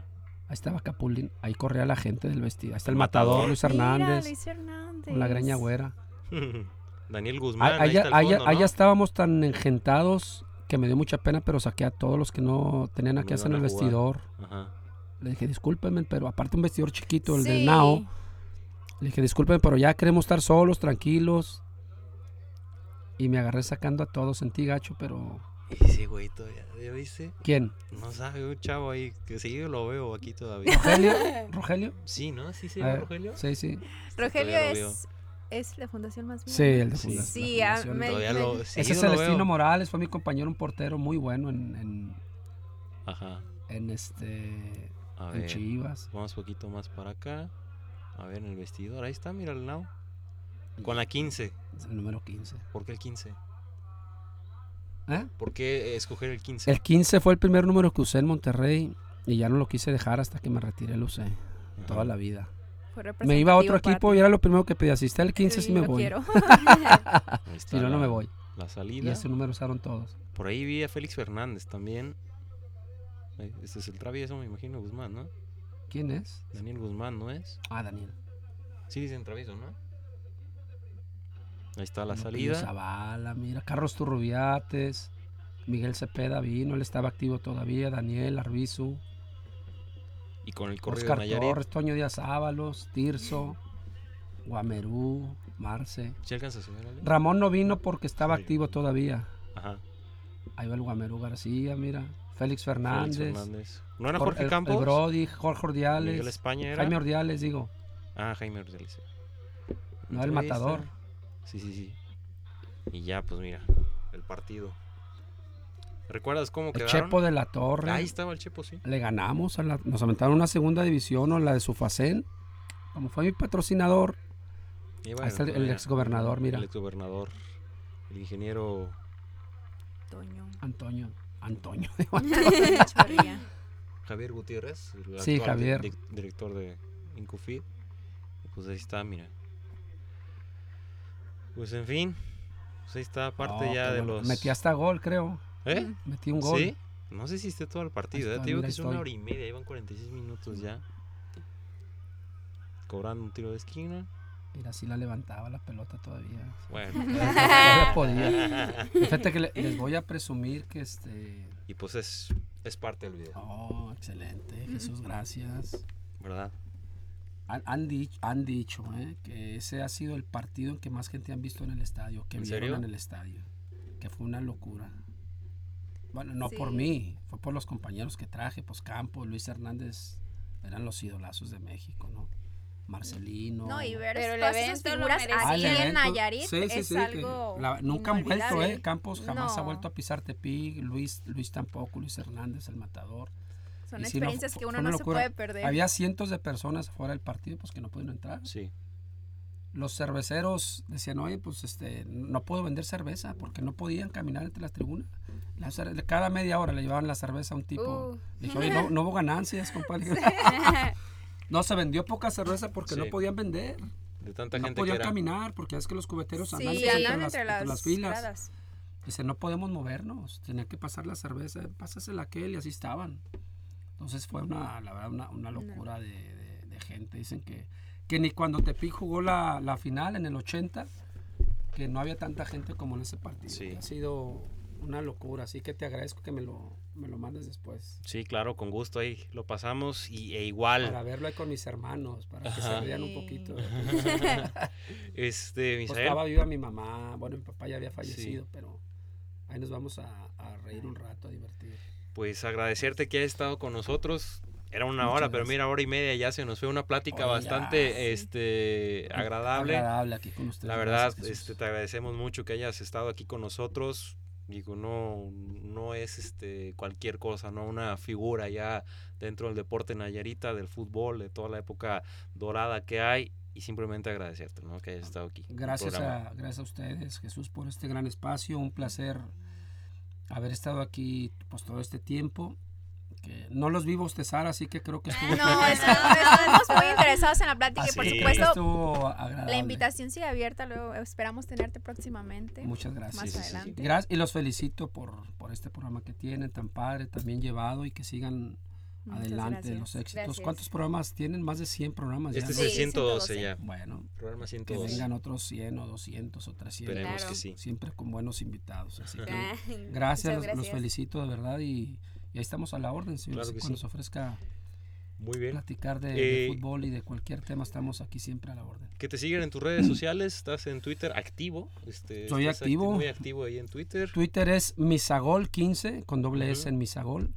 ahí estaba Capulín, ahí corría la gente del vestido. Ahí está el, El matador, matador. Luis Mira, Hernández, Luis Hernández. con la greña güera. Daniel Guzmán, Ah, ahí allá, está el allá- fondo, allá ¿no? estábamos tan engentados que me dio mucha pena, pero saqué a todos los que no tenían aquí hacer en el jugar. vestidor. Ajá. Le dije, discúlpenme, pero aparte un vestidor chiquito, el Sí. del Nao. Le dije, discúlpenme, pero ya queremos estar solos, tranquilos. Y me agarré sacando a todos, sentí gacho, pero... Ese güey todavía, ¿ya viste? ¿Quién? No sabe, un chavo ahí que seguido lo veo aquí todavía. ¿Rogelio? ¿Rogelio? Sí, ¿no? ¿Sí se A llama ver, Rogelio? Sí, sí. Rogelio es, es la Fundación Más Vida. Sí, el de Sí. La Sí, Fundación. me- Todavía lo, Ese seguido es Celestino veo. Morales, fue mi compañero, un portero muy bueno en, en, Ajá. en este A en ver, Chivas. vamos un poquito más para acá. A ver, en el vestidor. Ahí está, mira el now. Con la 15. Es el número 15. ¿Por qué el 15? ¿Eh? ¿Por qué escoger el 15? El 15 fue el primer número que usé en Monterrey y ya no lo quise dejar hasta que me retiré, lo usé. toda la vida. Me iba a otro equipo ti. y era lo primero que pedía. Si está el 15, sí, Sí, me voy. quiero. Si no, no me voy. La Y salida. ese número usaron todos. Por ahí vi a Félix Fernández también. Este es el travieso, me imagino, Guzmán, ¿no? ¿Quién es? Daniel Guzmán, ¿no es? Ah, Daniel. Sí dicen travieso, ¿no? Ahí está la salida. Zavala, mira. Carlos Turrubiates. Miguel Cepeda vino, él estaba activo todavía. Daniel Arbizu. Y con el corrido de Oscar Nayarit. Torres, Toño Díaz Ábalos, Tirso, Guamerú, Marce. ¿Sí alcanzas a ver, Ale? Ramón no vino porque estaba Sí. activo todavía. Ajá. Ahí va el Guamerú García, mira. Félix Félix Fernández. ¿No era Jor- Jorge el- Campos? El Brody, Jorge Ordiales. Miguel España era. Jaime Ordiales, digo. Ah, Jaime Ordiales. sí. No, el matador. Sí, sí, sí. Y ya, pues mira, el partido. ¿Recuerdas cómo El quedaron? Chepo de la Torre. Ahí estaba el Chepo, sí. Le ganamos, a la- nos aventaron una segunda división o la de Sufacén. Como fue mi patrocinador, Y ahí está el, pues el mira, exgobernador, mira. El exgobernador. El ingeniero Toño. Antonio. Antonio. Chorrilla. Javier Gutiérrez. el Sí, Javier. di- director de Incufid. Pues ahí está, mira. Pues en fin. Pues ahí está parte No, ya qué de los. Metí hasta gol, creo. ¿Eh? Metí un gol. ¿Sí? No sé si esté todo el partido. ¿eh? Te digo que es una hora y media. Llevan 46 minutos ya. Cobrando un tiro de esquina. Mira, sí la levantaba la pelota todavía. Bueno. Todavía podía. Fíjate que le- les voy a presumir que este. y pues es, es parte del video, Oh, excelente. Jesús, gracias. ¿verdad? Han, han dicho, han dicho ¿eh? que ese ha sido el partido en que más gente han visto en el estadio, que ¿En vieron serio? en el estadio. Que fue una locura. Bueno, no por mí, fue por los compañeros que traje, pues Campos, Luis Hernández, eran los idolazos de México, ¿no? Marcelino. No, y ver Pero todas esas figuras. Ah, aquí el en. Nayarit Sí, sí, es sí, algo la- nunca han vuelto. ¿eh? Campos jamás ha vuelto a pisar Tepic, Luis, Luis tampoco, Luis Hernández, el matador. Son Y sí, no, experiencias que uno una no se puede perder. Había cientos de personas fuera del partido pues que no pudieron entrar. Sí. Los cerveceros decían, oye, pues este, no puedo vender cerveza porque no podían caminar entre las tribunas. La cada media hora le llevaban la cerveza a un tipo. Uh. Le dije, oye, no, no hubo ganancias, compadre. no, se vendió poca cerveza porque no podían vender. De tanta No gente que podían era. caminar porque es que los cubeteros andan Sí, entre, andan las, entre entre las, las filas. gradas. Dice, no podemos movernos, tenía que pasar la cerveza, pásasela a aquel y así estaban. Entonces fue una, la verdad, una, una locura de, de- de gente. Dicen que, que ni cuando Tepic jugó la, la final en el 80, que no había tanta gente como en ese partido. Sí. Ha sido una locura, así que te agradezco que me lo, me lo mandes después. Sí, claro, con gusto ahí lo pasamos. Y, e igual. Para verlo ahí con mis hermanos, para que se Ajá. vean un Sí. poquito. este, Pues estaba viva mi mamá, bueno, mi papá ya había fallecido, pero ahí nos vamos a, a reír un rato, a divertir. Pues agradecerte que hayas estado con nosotros. Era una Muchas hora, pero mira, hora y media ya se nos fue una plática bastante sí. este, agradable. Agradable aquí con ustedes. La verdad, gracias, este, te agradecemos mucho que hayas estado aquí con nosotros. Digo, no, no es este cualquier cosa, ¿no? Una figura ya dentro del deporte nayarita, del fútbol, de toda la época dorada que hay. Y simplemente agradecerte, ¿no? Que hayas estado aquí. Gracias a, gracias a ustedes, Jesús, por este gran espacio. Un placer haber estado aquí pues todo este tiempo. Que no los vi bostezar, así que creo que estuvo, No, eso- estamos muy interesados en la plática y por que supuesto estuvo agradable. la invitación sigue abierta, luego esperamos tenerte próximamente. Muchas gracias. Más Sí, sí, sí. adelante. Gracias y los felicito por, por este programa que tienen, tan padre, tan bien llevado y que sigan Muchas adelante gracias. los éxitos. Gracias. ¿Cuántos programas tienen? Más de 100 programas. Este ya, es ¿no? el Sí, 112 112. ya. Bueno, Programa que 112. vengan otros 100 o 200 o 300. Esperemos Claro. que sí. Siempre con buenos invitados. Así que Ah, gracias, los, los felicito de verdad y, y ahí estamos a la orden. Si Claro cuando sí. se ofrezca Muy bien. platicar de, de Eh, fútbol y de cualquier tema, estamos aquí siempre a la orden. Que te sigan en tus redes sociales. Estás en Twitter activo. Este, Soy estás acti- activo. muy activo ahí en Twitter. Twitter es Misagol15 con doble S en Misagol.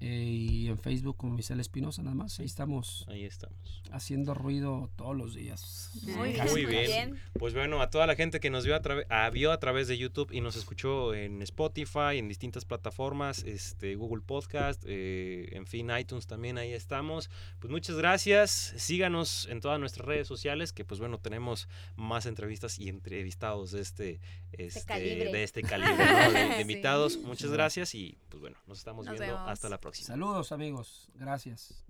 Eh, y en Facebook como Misael Espinosa nada más. Ahí estamos Ahí estamos. haciendo ruido todos los días. Muy bien. Muy bien. Pues bueno, a toda la gente que nos vio a, trave- ah, vio a través de YouTube y nos escuchó en Spotify, en distintas plataformas, este, Google Podcast, eh, en fin, iTunes también, ahí estamos. Pues muchas gracias. Síganos en todas nuestras redes sociales, que pues bueno, tenemos más entrevistas y entrevistados de este, este, calibre. de este calibre, ¿no? de, de Sí. invitados. Muchas gracias y pues bueno, nos estamos Nos viendo vemos. hasta la Saludos amigos. Gracias.